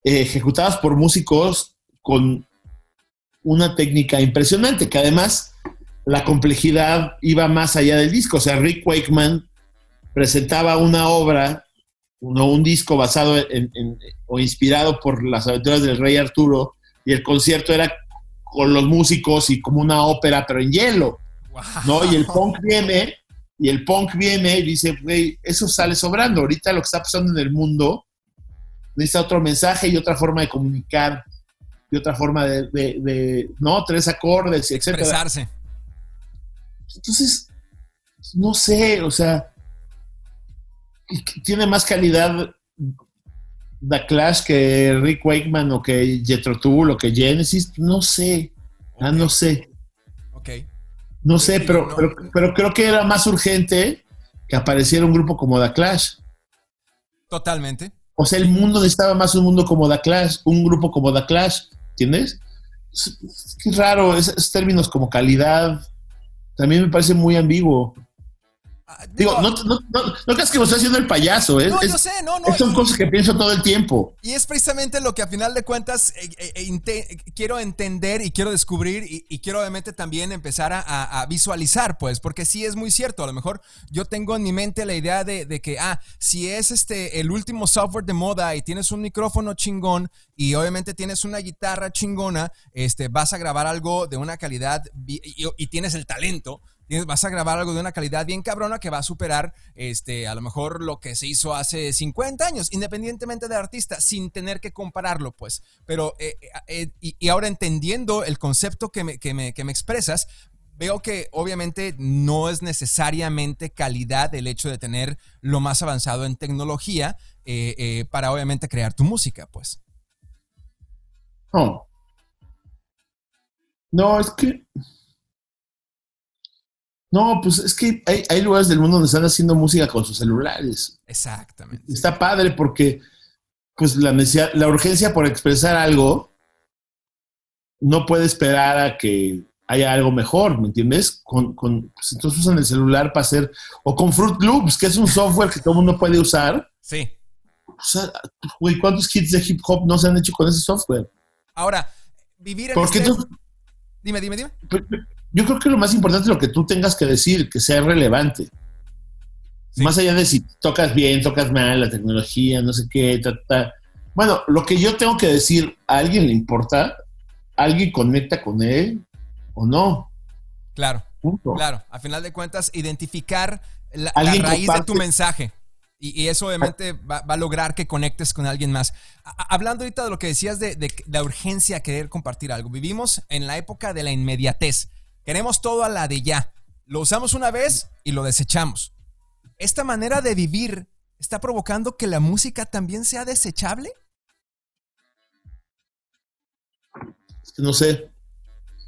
S1: eh, ejecutadas por músicos con una técnica impresionante, que además la complejidad iba más allá del disco. O sea, Rick Wakeman presentaba una obra, no un disco basado en- o inspirado por las aventuras del rey Arturo, y el concierto era con los músicos y como una ópera, pero en hielo,
S2: wow.
S1: ¿no? Y el punk viene, y el punk viene y dice, güey, eso sale sobrando. Ahorita lo que está pasando en el mundo necesita otro mensaje y otra forma de comunicar, y otra forma de, de- de, ¿no? Tres acordes, etcétera.
S2: expresarse.
S1: Entonces, no sé, o sea, tiene más calidad The Clash que Rick Wakeman o que Jethro Tull o que Genesis, no sé, ah, no sé,
S2: Ok.
S1: no sé, pero,
S2: no.
S1: pero, pero creo que era más urgente que apareciera un grupo como The Clash.
S2: Totalmente.
S1: O sea, el mundo necesitaba más un mundo como The Clash, un grupo como The Clash, ¿entiendes? Es, es raro, es- esos términos como calidad, también me parece muy ambiguo. Digo, no, no, no, no creas que me estoy haciendo el payaso, ¿eh?
S2: no,
S1: Es-
S2: yo sé, no, no.
S1: son cosas que pienso todo el tiempo.
S2: Y es precisamente lo que a final de cuentas eh, eh, eh, quiero entender y quiero descubrir y, y quiero obviamente también empezar a, a- a visualizar, pues, porque sí es muy cierto. A lo mejor yo tengo en mi mente la idea de, de que, ah, si es este el último software de moda y tienes un micrófono chingón y obviamente tienes una guitarra chingona, este, vas a grabar algo de una calidad y tienes el talento. Vas a grabar algo de una calidad bien cabrona que va a superar este, a lo mejor lo que se hizo hace 50 años, independientemente del artista, sin tener que compararlo, pues. Pero, eh, eh, y, y ahora entendiendo el concepto que me, que me- que me expresas, veo que obviamente no es necesariamente calidad el hecho de tener lo más avanzado en tecnología eh, eh, para obviamente crear tu música, pues.
S1: No. No, es que. No, pues es que hay, hay lugares del mundo donde están haciendo música con sus celulares.
S2: Exactamente.
S1: Está padre porque, pues, la necesidad, la urgencia por expresar algo no puede esperar a que haya algo mejor, ¿me entiendes? Con, con, pues, entonces usan el celular para hacer, o con Fruit Loops, que es un software que todo el mundo puede usar.
S2: Sí.
S1: O sea, güey, ¿cuántos hits de hip hop no se han hecho con ese software?
S2: Ahora, vivir en
S1: Porque
S2: este...
S1: tú-
S2: Dime, dime, dime.
S1: Yo creo que lo más importante es lo que tú tengas que decir, que sea relevante. Más allá de si tocas bien, tocas mal, la tecnología, no sé qué, Bueno, lo que yo tengo que decir, ¿a alguien le importa? ¿Alguien conecta con él o no?
S2: Claro. Claro. A final de cuentas, identificar la, raíz de tu mensaje. Y, eso obviamente va, a lograr que conectes con alguien más. hablando ahorita de lo que decías de, de, la urgencia de querer compartir algo. Vivimos en la época de la inmediatez. Queremos todo a la de ya. Lo usamos una vez y lo desechamos. ¿Esta manera de vivir está provocando que la música también sea desechable?
S1: No sé.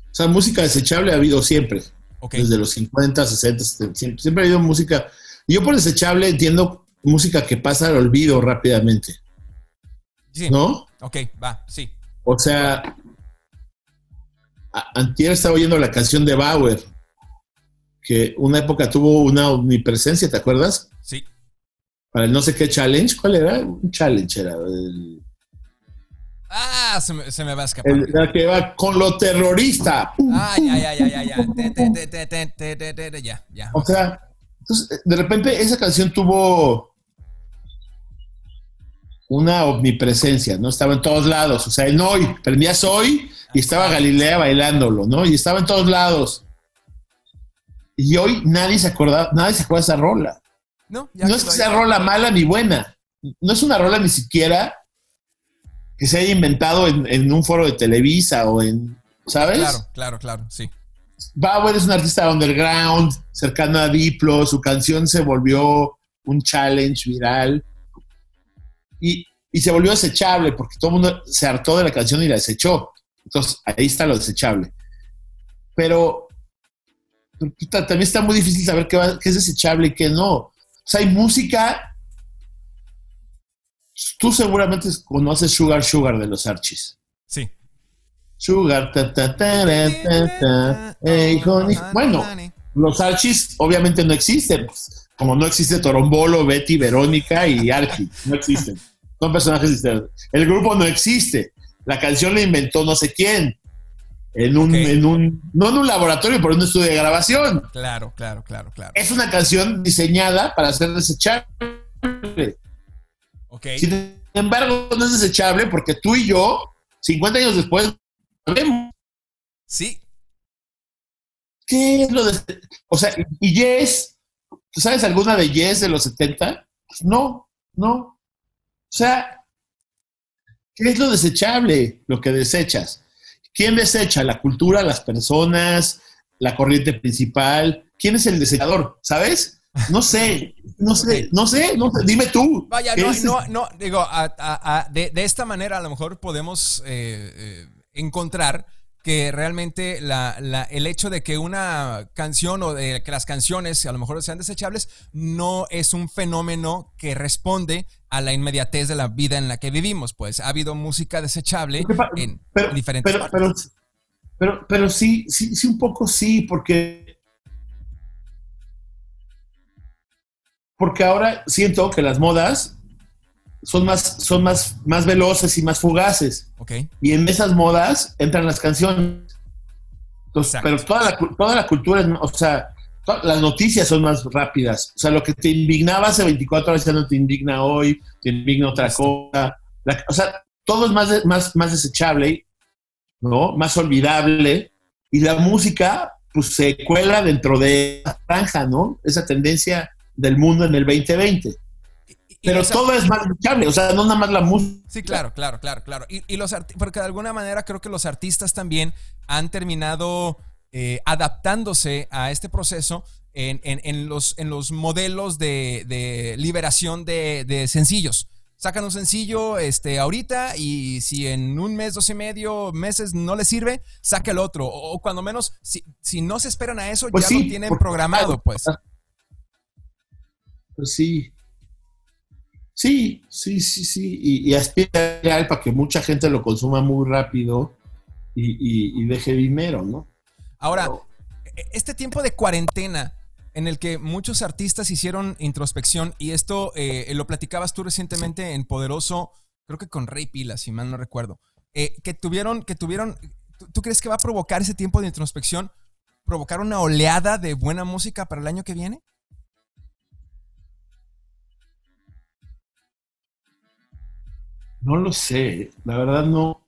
S1: O sea, música desechable ha habido siempre. Desde los 50, 60, 70, siempre, ha habido música. Yo por desechable entiendo música que pasa al olvido rápidamente.
S2: Sí.
S1: ¿No?
S2: Ok, va, sí.
S1: O sea, antier estaba oyendo la canción de Bauer, que una época tuvo una omnipresencia, ¿te acuerdas?
S2: Sí.
S1: Para el no sé qué challenge, ¿cuál era? Un challenge era. El,
S2: Ah, se me, se me va a escapar.
S1: El, que va con lo terrorista.
S2: Ah, ya, ya, ya, ya, ya. ya, ya.
S1: O sea, entonces, de repente esa canción tuvo una omnipresencia, ¿no? Estaba en todos lados. O sea, en hoy, prendías hoy y estaba Galilea bailándolo, ¿no? Y estaba en todos lados. Y hoy nadie se acuerda, nadie se acuerda de esa rola.
S2: No,
S1: ya no es que sea rola mala ni buena. No es una rola ni siquiera que se haya inventado en, un foro de Televisa o en, ¿sabes?
S2: Claro, claro, claro, sí.
S1: Bauer es un artista underground, cercano a Diplo, su canción se volvió un challenge viral y, se volvió desechable porque todo el mundo se hartó de la canción y la desechó. Entonces, ahí está lo desechable. Pero también está muy difícil saber qué, qué es desechable y qué no. O sea, hay música Tú seguramente conoces Sugar Sugar de los Archis.
S2: Sí.
S1: Sugar, ta, ta, ta, ta, Bueno, los Archis obviamente no existen. Como no existe Torombolo, Betty, Verónica y Archie. No existen. Son personajes distintos. El grupo no existe. La canción la inventó no sé quién. En un, en un, no en un laboratorio, pero en un estudio de grabación.
S2: Claro, claro, claro, claro.
S1: Es una canción diseñada para ser desechable. Sin embargo, no es desechable porque tú y yo, 50 años después, vemos.
S2: Sí.
S1: ¿Qué es lo de.? O sea, y Yes, ¿tú sabes alguna de Yes de los 70? Pues no, no. O sea, ¿qué es lo desechable? Lo que desechas. ¿Quién desecha? ¿La cultura, las personas, la corriente principal? ¿Quién es el desechador? ¿Sabes? No sé, no sé, no sé, no sé, dime tú.
S2: Vaya, no, no, no, digo, de, esta manera a lo mejor podemos eh, eh, encontrar que realmente el hecho de que una canción o de que las canciones a lo mejor sean desechables no es un fenómeno que responde a la inmediatez de la vida en la que vivimos. Pues ha habido música desechable en, diferentes
S1: pero, pero, pero, pero, sí, sí, sí, un poco sí, porque porque ahora siento que las modas son más, son más, más veloces y más fugaces.
S2: Okay.
S1: Y en esas modas entran las canciones. pero toda la, toda la cultura, o sea, las noticias son más rápidas. O sea, lo que te indignaba hace 24 horas ya no te indigna hoy, te indigna otra cosa. o sea, todo es más, más, más desechable, ¿no? Más olvidable. Y la música, pues se cuela dentro de la franja, ¿no? Esa tendencia del mundo en el 2020. Pero todo es más luchable, o sea, no nada más la música.
S2: Sí, claro, claro, claro, claro. Y, los porque de alguna manera creo que los artistas también han terminado eh, adaptándose a este proceso en, los, en los modelos de, liberación de, sencillos. Sacan un sencillo este, ahorita y si en un mes, dos y medio meses no les sirve, saca el otro. O, cuando menos, si, si, no se esperan a eso, pues ya lo tienen programado, pues.
S1: Pues sí. Sí, sí, sí, sí. Y, y aspira para que mucha gente lo consuma muy rápido y, deje dinero, ¿no?
S2: Ahora, e, este tiempo de cuarentena en el que muchos artistas hicieron introspección, y esto eh, lo platicabas tú recientemente en Poderoso, creo que con Rey Pila, si mal no recuerdo, eh, que tuvieron, que tuvieron, ¿tú crees que va a provocar ese tiempo de introspección, provocar una oleada de buena música para el año que viene?
S1: No lo sé, la verdad no.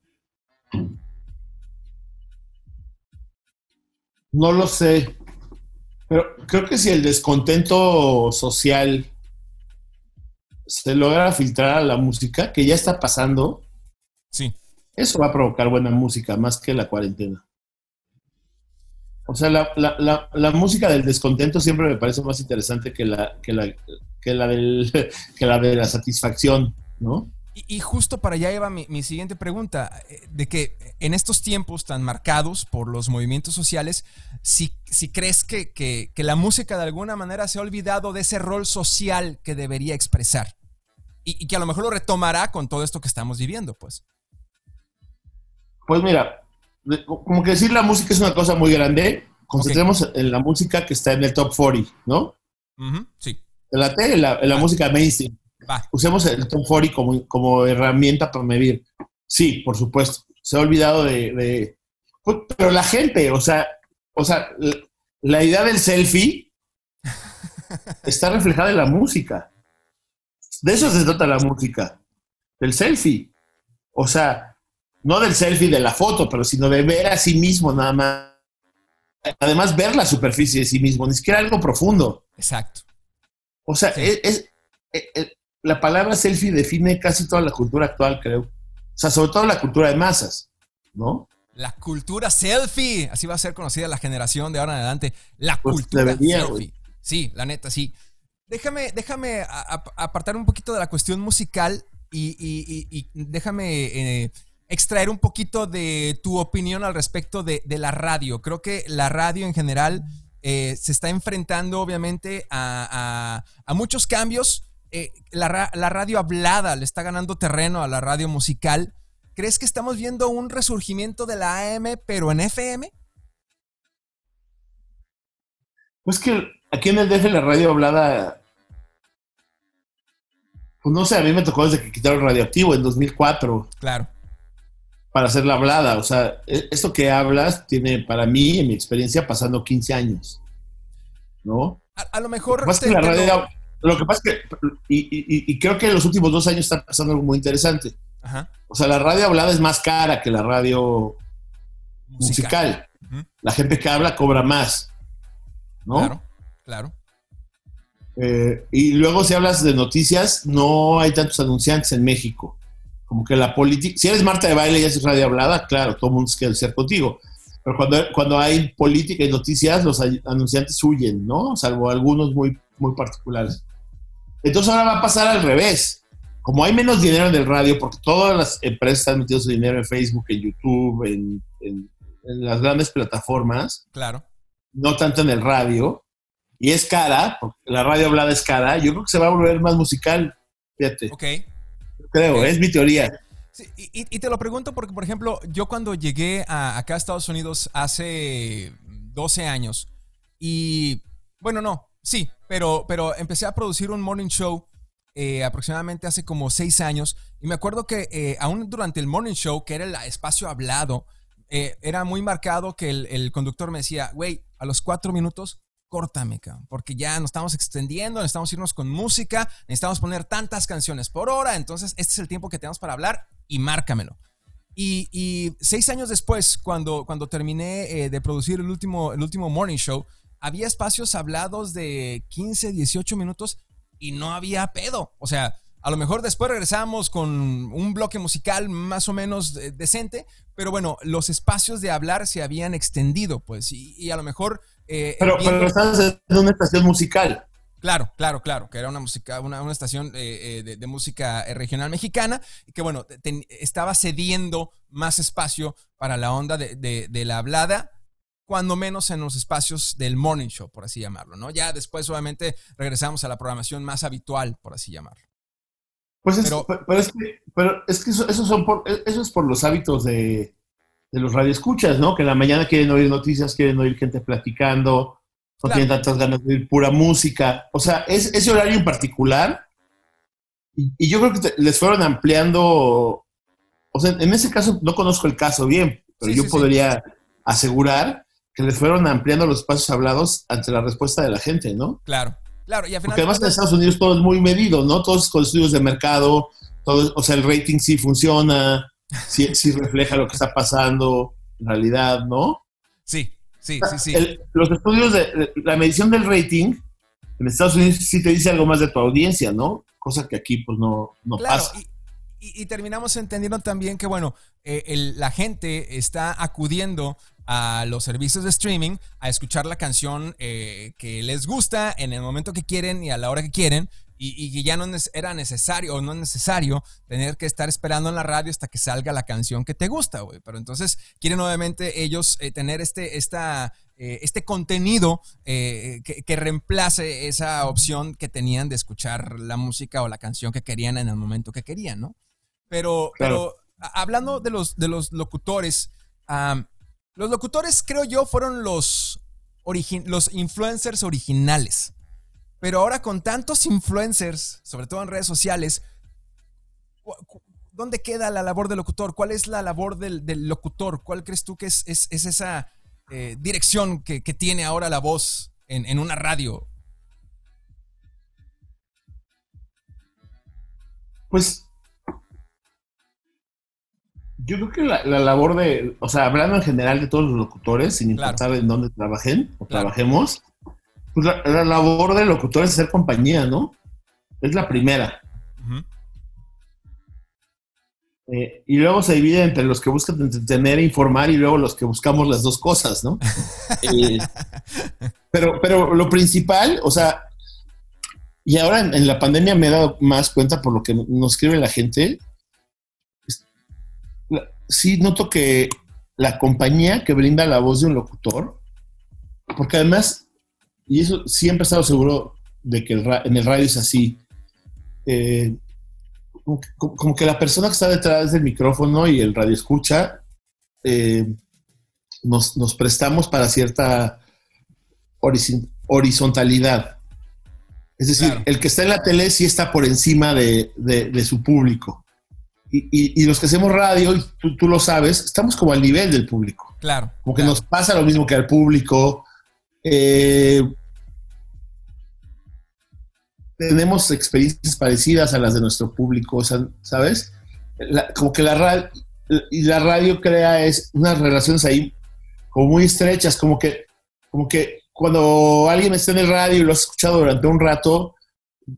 S1: No lo sé. Pero creo que si el descontento social se logra filtrar a la música, que ya está pasando,
S2: sí.
S1: eso va a provocar buena música, más que la cuarentena. O sea, la, música del descontento siempre me parece más interesante que la, que la, que la, que la de la satisfacción, ¿no?
S2: Y, justo para allá iba mi, siguiente pregunta, eh, de que en estos tiempos tan marcados por los movimientos sociales, si, si crees que, que, la música de alguna manera se ha olvidado de ese rol social que debería expresar y, que a lo mejor lo retomará con todo esto que estamos viviendo, pues.
S1: Pues mira, como que decir la música es una cosa muy grande, concentremos en la música que está en el top 40, ¿no?
S2: sí.
S1: En la, en la, en la música mainstream. Usemos el Tom Fori como, como herramienta para medir. Sí, por supuesto. Se ha olvidado de, pues, pero la gente, o sea, o sea, la, idea del selfie está reflejada en la música. De eso se trata la música, del selfie. O sea, no del selfie de la foto, pero sino de ver a sí mismo nada más. Además, ver la superficie de sí mismo, ni siquiera algo profundo.
S2: Exacto.
S1: O sea, es, la palabra selfie define casi toda la cultura actual, creo. O sea, sobre todo la cultura de masas, ¿no?
S2: La cultura selfie. Así va a ser conocida la generación de ahora en adelante. La pues cultura selfie. Sí, la neta, sí. Déjame, déjame apartar un poquito de la cuestión musical y, déjame eh, extraer un poquito de tu opinión al respecto de, la radio. Creo que la radio en general eh, se está enfrentando, obviamente, a, a muchos cambios eh, la, radio hablada le está ganando terreno a la radio musical. ¿Crees que estamos viendo un resurgimiento de la AM, pero en FM?
S1: Pues que aquí en el DF la radio hablada, pues no sé, a mí me tocó desde que quitaron radioactivo en 2004.
S2: Claro.
S1: Para hacer la hablada. O sea, e, esto que hablas tiene para mí, en mi experiencia, pasando 15 años. ¿No?
S2: A, lo mejor.
S1: la radio, lo que pasa es que, y, creo que en los últimos dos años está pasando algo muy interesante. O sea, la radio hablada es más cara que la radio musical. La gente que habla cobra más. ¿No?
S2: Claro, claro.
S1: Eh, y luego si hablas de noticias, no hay tantos anunciantes en México. Como que la política, si eres Marta de baile y haces radio hablada, claro, todo el mundo quiere ser contigo. Pero cuando, cuando hay política y noticias, los anunciantes huyen, ¿no? Salvo algunos muy, muy particulares. Entonces ahora va a pasar al revés. Como hay menos dinero en el radio, porque todas las empresas están metiendo su dinero en Facebook, en YouTube, en, las grandes plataformas.
S2: Claro.
S1: No tanto en el radio. Y es cara, porque la radio hablada es cara. Yo creo que se va a volver más musical. Fíjate.
S2: Ok.
S1: Creo, es mi teoría.
S2: y, te lo pregunto porque, por ejemplo, yo cuando llegué a, acá a Estados Unidos hace 12 años, y bueno, no, Sí, pero, pero empecé a producir un morning show eh, aproximadamente hace como seis años. Y me acuerdo que eh, aún durante el morning show, que era el espacio hablado, eh, era muy marcado que el, conductor me decía, güey, a los cuatro minutos, córtame, porque ya nos estamos extendiendo, necesitamos irnos con música, necesitamos poner tantas canciones por hora, entonces este es el tiempo que tenemos para hablar y márcamelo. Y, seis años después, cuando, cuando terminé de producir el último, el último morning show, había espacios hablados de 15, 18 minutos y no había pedo. O sea, a lo mejor después regresamos con un bloque musical más o menos decente, pero bueno, los espacios de hablar se habían extendido, pues, y, a lo mejor...
S1: Eh, pero, pero en una estación musical.
S2: Claro, claro, claro, que era una música, una, estación eh, eh, de, música regional mexicana y que bueno, estaba cediendo más espacio para la onda de, de la hablada cuando menos en los espacios del morning show, por así llamarlo, ¿no? Ya después, obviamente, regresamos a la programación más habitual, por así llamarlo.
S1: Pues es, pero, es que, pero es que eso, son por, eso es por los hábitos de, de los radioescuchas, ¿no? Que en la mañana quieren oír noticias, quieren oír gente platicando, no tienen tantas ganas de oír pura música. O sea, es, ese horario en particular, y, yo creo que les fueron ampliando, o sea, en ese caso no conozco el caso bien, pero yo podría asegurar que les fueron ampliando los espacios hablados ante la respuesta de la gente, ¿no?
S2: Claro, claro. Y
S1: Porque además en Estados Unidos todo es muy medido, ¿no? Todos con estudios de mercado, todo, o sea, el rating sí funciona, sí, sí refleja lo que está pasando en realidad, ¿no?
S2: Sí, sí, sí, sí.
S1: los estudios de, la medición del rating en Estados Unidos sí te dice algo más de tu audiencia, ¿no? Cosa que aquí pues no, no pasa.
S2: Y, terminamos entendiendo también que, bueno, eh, la gente está acudiendo a los servicios de streaming a escuchar la canción eh, que les gusta en el momento que quieren y a la hora que quieren y, que ya no era necesario o no es necesario tener que estar esperando en la radio hasta que salga la canción que te gusta, güey. Pero entonces quieren obviamente ellos eh, tener este, esta, eh, este contenido que, reemplace esa opción que tenían de escuchar la música o la canción que querían en el momento que querían, ¿no? Pero, pero hablando de los, de los locutores, los locutores, creo yo, fueron los, los influencers originales. Pero ahora con tantos influencers, sobre todo en redes sociales, ¿dónde queda la labor del locutor? ¿Cuál es la labor del, locutor? ¿Cuál crees tú que es, esa eh, dirección que, tiene ahora la voz en, en una radio?
S1: Pues yo creo que la, labor de, o sea, hablando en general de todos los locutores, sin importar en dónde trabajen o trabajemos, pues la, labor del locutor es hacer compañía, ¿no? Es la primera. Eh, y luego se divide entre los que buscan entretener e informar y luego los que buscamos las dos cosas, ¿no? Eh, pero, pero lo principal, o sea, y ahora en, la pandemia me he dado más cuenta por lo que nos escribe la gente, sí noto que la compañía que brinda la voz de un locutor, porque además, y eso siempre he estado seguro de que en el radio es así, eh, como, que la persona que está detrás del micrófono y el radio escucha, eh, nos, prestamos para cierta horizontalidad. Es decir, el que está en la tele sí está por encima de su público y, los que hacemos radio, y tú, lo sabes, estamos como al nivel del público.
S2: Claro.
S1: Como que nos pasa lo mismo que al público. Eh, tenemos experiencias parecidas a las de nuestro público, ¿sabes? como que la radio, y la radio crea es unas relaciones ahí como muy estrechas, como que, como que cuando alguien está en el radio y lo has escuchado durante un rato,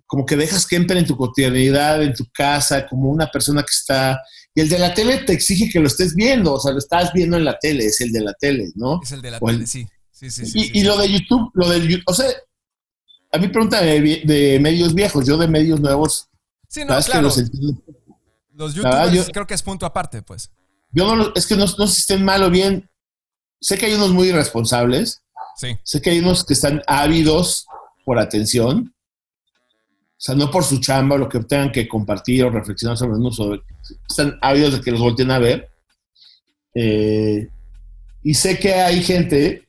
S1: como que dejas que entre en tu cotidianidad, en tu casa, como una persona que está... Y el de la tele te exige que lo estés viendo, o sea, lo estás viendo en la tele, es el de la tele, ¿no?
S2: Es el de la tele, sí. Sí, sí,
S1: y, y lo de YouTube, lo del o sea, a mí pregunta de, medios viejos, yo de medios nuevos.
S2: Sí, no, claro. los, los youtubers creo que es punto aparte, pues.
S1: Yo no, es que no, no sé si estén mal o bien. Sé que hay unos muy irresponsables.
S2: Sí.
S1: Sé que hay unos que están ávidos por atención. O sea, no por su chamba, lo que tengan que compartir o reflexionar sobre uno, sobre, están ávidos de que los volteen a ver. Eh, y sé que hay gente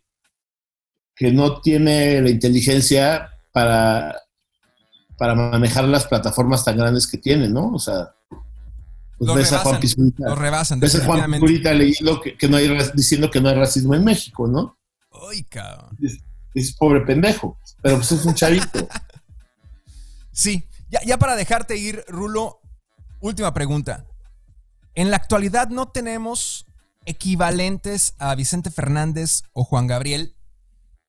S1: que no tiene la inteligencia para, para manejar las plataformas tan grandes que tienen, ¿no? O sea,
S2: pues ves a Juan Pizurita. Lo rebasan,
S1: ves a Juan Pizurita leyendo que, no hay, diciendo que no hay racismo en México, ¿no?
S2: Ay, cabrón.
S1: Es, pobre pendejo, pero pues es un chavito.
S2: Sí, ya, para dejarte ir, Rulo, última pregunta. En la actualidad no tenemos equivalentes a Vicente Fernández o Juan Gabriel.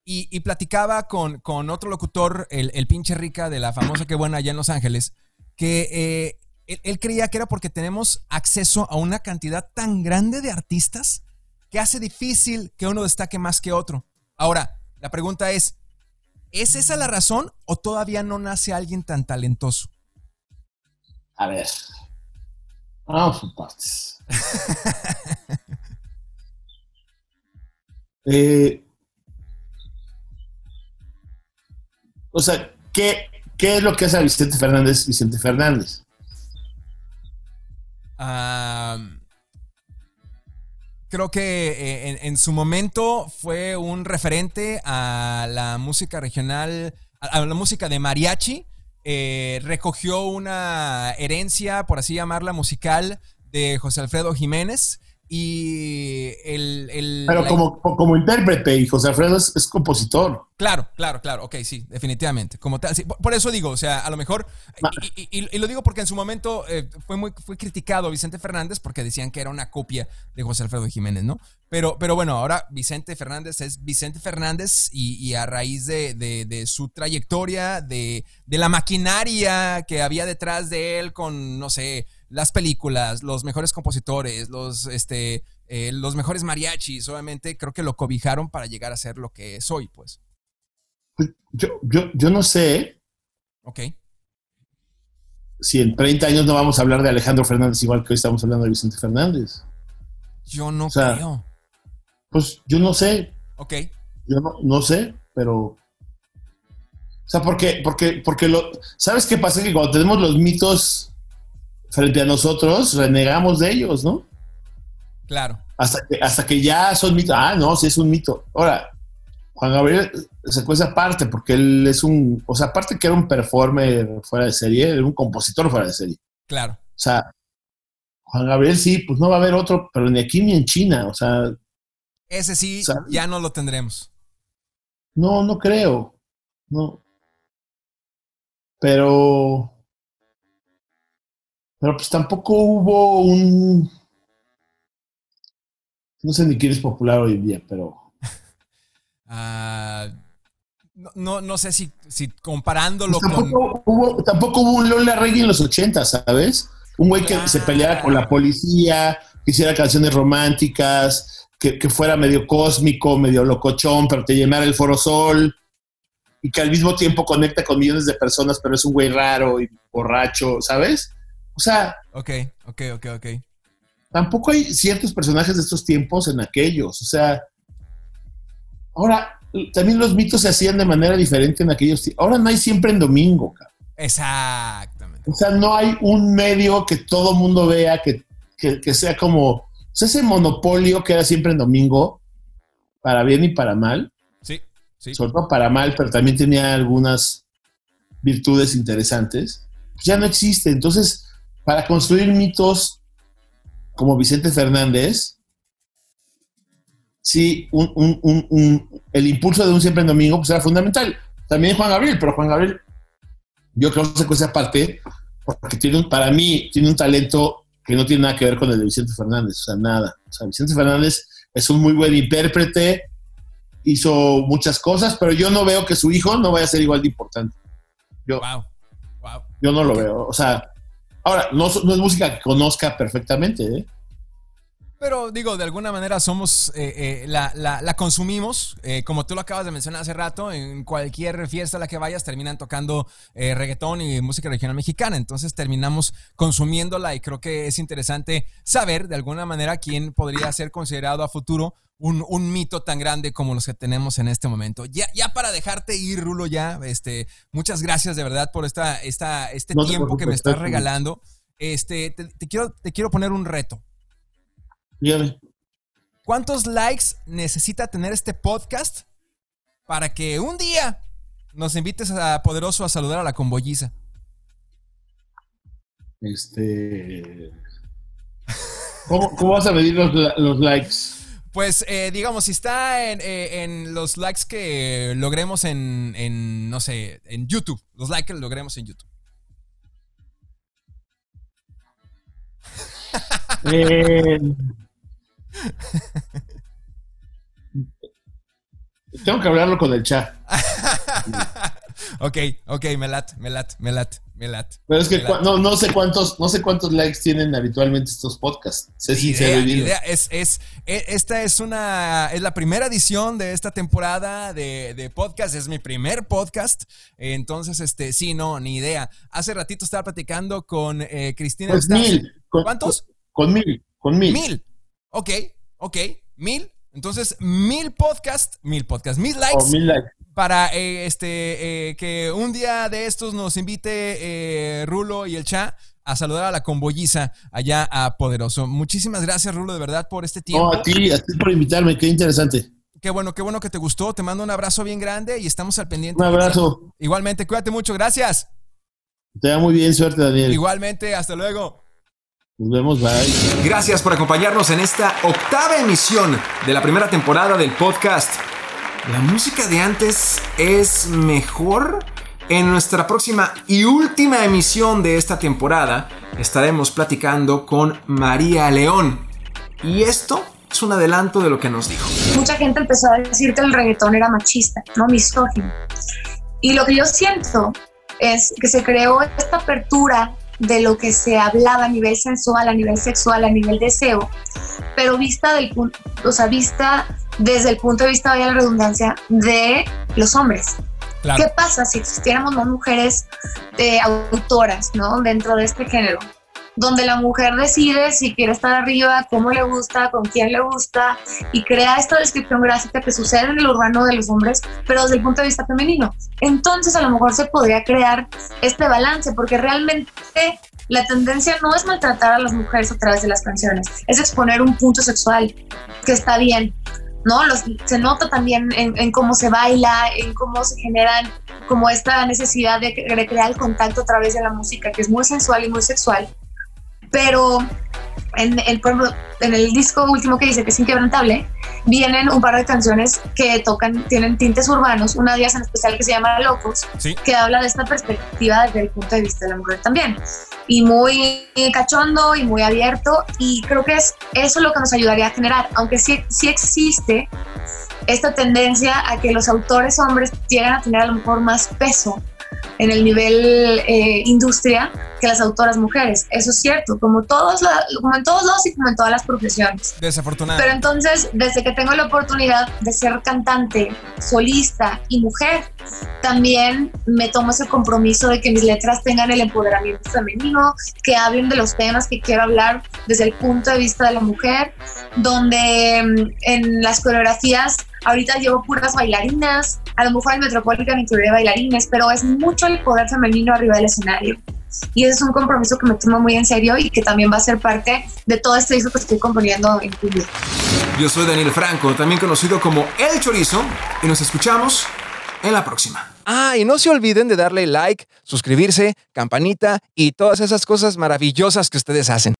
S2: Y, platicaba con, con, otro locutor, el, pinche rica de la famosa Que Buena allá en Los Ángeles, que eh, él, creía que era porque tenemos acceso a una cantidad tan grande de artistas que hace difícil que uno destaque más que otro. Ahora, la pregunta es, ¿Es esa la razón o todavía no nace alguien tan talentoso?
S1: A ver. Vamos por partes. Eh, o sea, ¿qué, es lo que hace a Vicente Fernández Vicente Fernández?
S2: Creo que eh, en, su momento fue un referente a la música regional, a, la música de mariachi. Eh, recogió una herencia, por así llamarla, musical de José Alfredo Jiménez. Y el... el
S1: Pero
S2: la-
S1: como, como intérprete, y José Alfredo es, es compositor.
S2: Claro, claro, claro, ok, sí, definitivamente. Como tal, sí, por, por eso digo, o sea, a lo mejor,
S1: Ma-
S2: y, y- y- y lo digo porque en su momento eh, fue muy fue criticado Vicente Fernández porque decían que era una copia de José Alfredo Jiménez, ¿no? Pero, pero bueno, ahora Vicente Fernández es Vicente Fernández y, y a raíz de, de- de su trayectoria, de, de la maquinaria que había detrás de él con, no sé, las películas, los mejores compositores, los, este, eh, los mejores mariachis, obviamente creo que lo cobijaron para llegar a ser lo que es hoy, pues.
S1: Pues, Yo, yo, yo no sé
S2: Ok.
S1: si en 30 años no vamos a hablar de Alejandro Fernández igual que hoy estamos hablando de Vicente Fernández.
S2: Yo no
S1: O sea,
S2: creo.
S1: Pues yo no sé,
S2: Ok.
S1: yo no, no sé, pero... O sea, porque, porque, porque lo... ¿Sabes qué pasa? Que cuando tenemos los mitos frente a nosotros, renegamos de ellos, ¿no?
S2: Claro.
S1: Hasta que, hasta que ya son mitos. Ah, no, sí es un mito. Ahora, Juan Gabriel se cuesta aparte porque él es un... O sea, aparte que era un performer fuera de serie, era un compositor fuera de serie.
S2: Claro.
S1: O sea, Juan Gabriel sí, pues no va a haber otro, pero ni aquí ni en China. O sea,
S2: Ese sí,
S1: ¿Sabes?
S2: ya no lo tendremos.
S1: no, no creo. No. Pero. Pero pues tampoco hubo un. No sé ni quién es popular hoy en día, pero.
S2: Ah, no, no, no sé si, si comparándolo
S1: Pues
S2: con.
S1: tampoco, hubo, tampoco hubo un Lola Reggae en los 80, ¿sabes? Un güey que se peleara con la policía, que hiciera canciones románticas, que, que fuera medio cósmico, medio locochón, pero te llenara el foro sol, y que al mismo tiempo conecta con millones de personas, pero es un güey raro y borracho, ¿sabes? O sea,
S2: Ok, ok, ok, ok.
S1: tampoco hay ciertos personajes de estos tiempos en aquellos. O sea, ahora, también los mitos se hacían de manera diferente en aquellos tiempos. Ahora no hay siempre en domingo, cabrón.
S2: Exactamente.
S1: O sea, no hay un medio que todo mundo vea, que, que- que sea como o sea, ese monopolio que era siempre en domingo, para bien y para mal,
S2: Sí, sí.
S1: sobre todo para mal, pero también tenía algunas virtudes interesantes, ya no existe. Entonces, para construir mitos como Vicente Fernández, sí, un- un- un- un- el impulso de un siempre en domingo pues era fundamental. También Juan Gabriel, pero Juan Gabriel, yo creo que se cuesta aparte, porque tiene un, para mí, tiene un talento que no tiene nada que ver con el de Vicente Fernández, o sea, nada. O sea, Vicente Fernández es un muy buen intérprete, hizo muchas cosas, pero yo no veo que su hijo no vaya a ser igual de importante. Yo,
S2: Wow. Wow.
S1: yo no lo veo. O sea, ahora, no, no es música que conozca perfectamente, ¿eh?
S2: Pero digo, de alguna manera somos, eh, eh, la, la- la consumimos, eh, como tú lo acabas de mencionar hace rato, en cualquier fiesta a la que vayas terminan tocando eh, reggaetón y música regional mexicana, entonces terminamos consumiéndola y creo que es interesante saber de alguna manera quién podría ser considerado a futuro un, un mito tan grande como los que tenemos en este momento. Ya, ya para dejarte ir, Rulo, ya, este, muchas gracias de verdad por esta, esta, este
S1: No
S2: tiempo que me estás regalando. Este, te- te quiero, te quiero poner un reto.
S1: Dígame.
S2: ¿Cuántos likes necesita tener este podcast para que un día nos invites a Poderoso a saludar a la conbolliza?
S1: Este. ¿Cómo, cómo vas a medir los, los likes?
S2: Pues eh, digamos, si está en, eh, en los likes que logremos en, en, no sé, en YouTube, los likes que logremos en YouTube.
S1: Eh, tengo que hablarlo con el chat.
S2: Ok, ok, me lat, me lat, me lat, me lat.
S1: Pero es que no, no sé cuántos, no sé cuántos likes tienen habitualmente estos podcasts. Sé
S2: Ni
S1: sincero
S2: idea,
S1: y
S2: ni
S1: dilo.
S2: idea. Es, es, e- esta es una, es la primera edición de esta temporada de, de podcast, es mi primer podcast, entonces, este, sí, no, ni idea. Hace ratito estaba platicando con eh, Cristina.
S1: Pues mil. Con-
S2: ¿Cuántos?
S1: Con, mil. Con mil.
S2: Mil. Ok, ok, mil. Entonces, mil podcast, mil podcast, mil likes
S1: mil likes.
S2: para eh, este eh, que un día de estos nos invite eh, Rulo y el Cha a saludar a la conbolliza allá a Poderoso. Muchísimas gracias, Rulo, de verdad, por este tiempo.
S1: No, a ti, a ti por invitarme. Qué interesante.
S2: Qué bueno, qué bueno que te gustó. Te mando un abrazo bien grande y estamos al pendiente.
S1: Un abrazo.
S2: Igualmente, cuídate mucho. Gracias.
S1: Te da muy bien. Suerte, Daniel.
S2: Igualmente, hasta luego.
S1: Nos vemos, bye.
S2: Gracias por acompañarnos en esta octava emisión de la primera temporada del podcast. ¿La música de antes es mejor? En nuestra próxima y última emisión de esta temporada estaremos platicando con María León. Y esto es un adelanto de lo que nos dijo.
S3: Mucha gente empezó a decir que el reggaetón era machista, no misógino. Y lo que yo siento es que se creó esta apertura de lo que se hablaba a nivel sensual, a nivel sexual, a nivel deseo, pero vista del o sea, vista desde el punto de vista, de la redundancia, de los hombres. ¿Qué pasa si existiéramos más mujeres eh, autoras ¿no? dentro de este género? Donde la mujer decide si quiere estar arriba, cómo le gusta, con quién le gusta, y crea esta descripción gráfica que sucede en el urbano de los hombres, pero desde el punto de vista femenino. Entonces a lo mejor se podría crear este balance, porque realmente la tendencia no es maltratar a las mujeres a través de las canciones, es exponer un punto sexual que está bien, ¿no? se nota también en, cómo se baila, en cómo se generan como esta necesidad de recrear el contacto a través de la música, que es muy sensual y muy sexual. Pero en el, en el disco último que dice que es inquebrantable, vienen un par de canciones que tocan, tienen tintes urbanos, una de ellas en especial que se llama Locos, que habla de esta perspectiva desde el punto de vista de la mujer también. Y muy cachondo y muy abierto, y creo que es eso lo que nos ayudaría a generar, aunque sí, sí existe esta tendencia a que los autores hombres llegan a tener a lo mejor más peso en el nivel eh, industria que las autoras mujeres. Eso es cierto, como, todos como en todos lados y como en todas las profesiones.
S2: Desafortunadamente.
S3: Pero entonces, desde que tengo la oportunidad de ser cantante, solista y mujer, también me tomo ese compromiso de que mis letras tengan el empoderamiento femenino, que hablen de los temas que quiero hablar desde el punto de vista de la mujer, donde mm, en las coreografías ahorita llevo puras bailarinas, a lo mejor el Metropolitan incluye bailarines, pero es mucho el poder femenino arriba del escenario. Y ese es un compromiso que me tomo muy en serio y que también va a ser parte de todo este disco que estoy componiendo en julio.
S2: Yo soy Daniel Franco, también conocido como El Chorizo, y nos escuchamos en la próxima. Ah, y no se olviden de darle like, suscribirse, campanita y todas esas cosas maravillosas que ustedes hacen.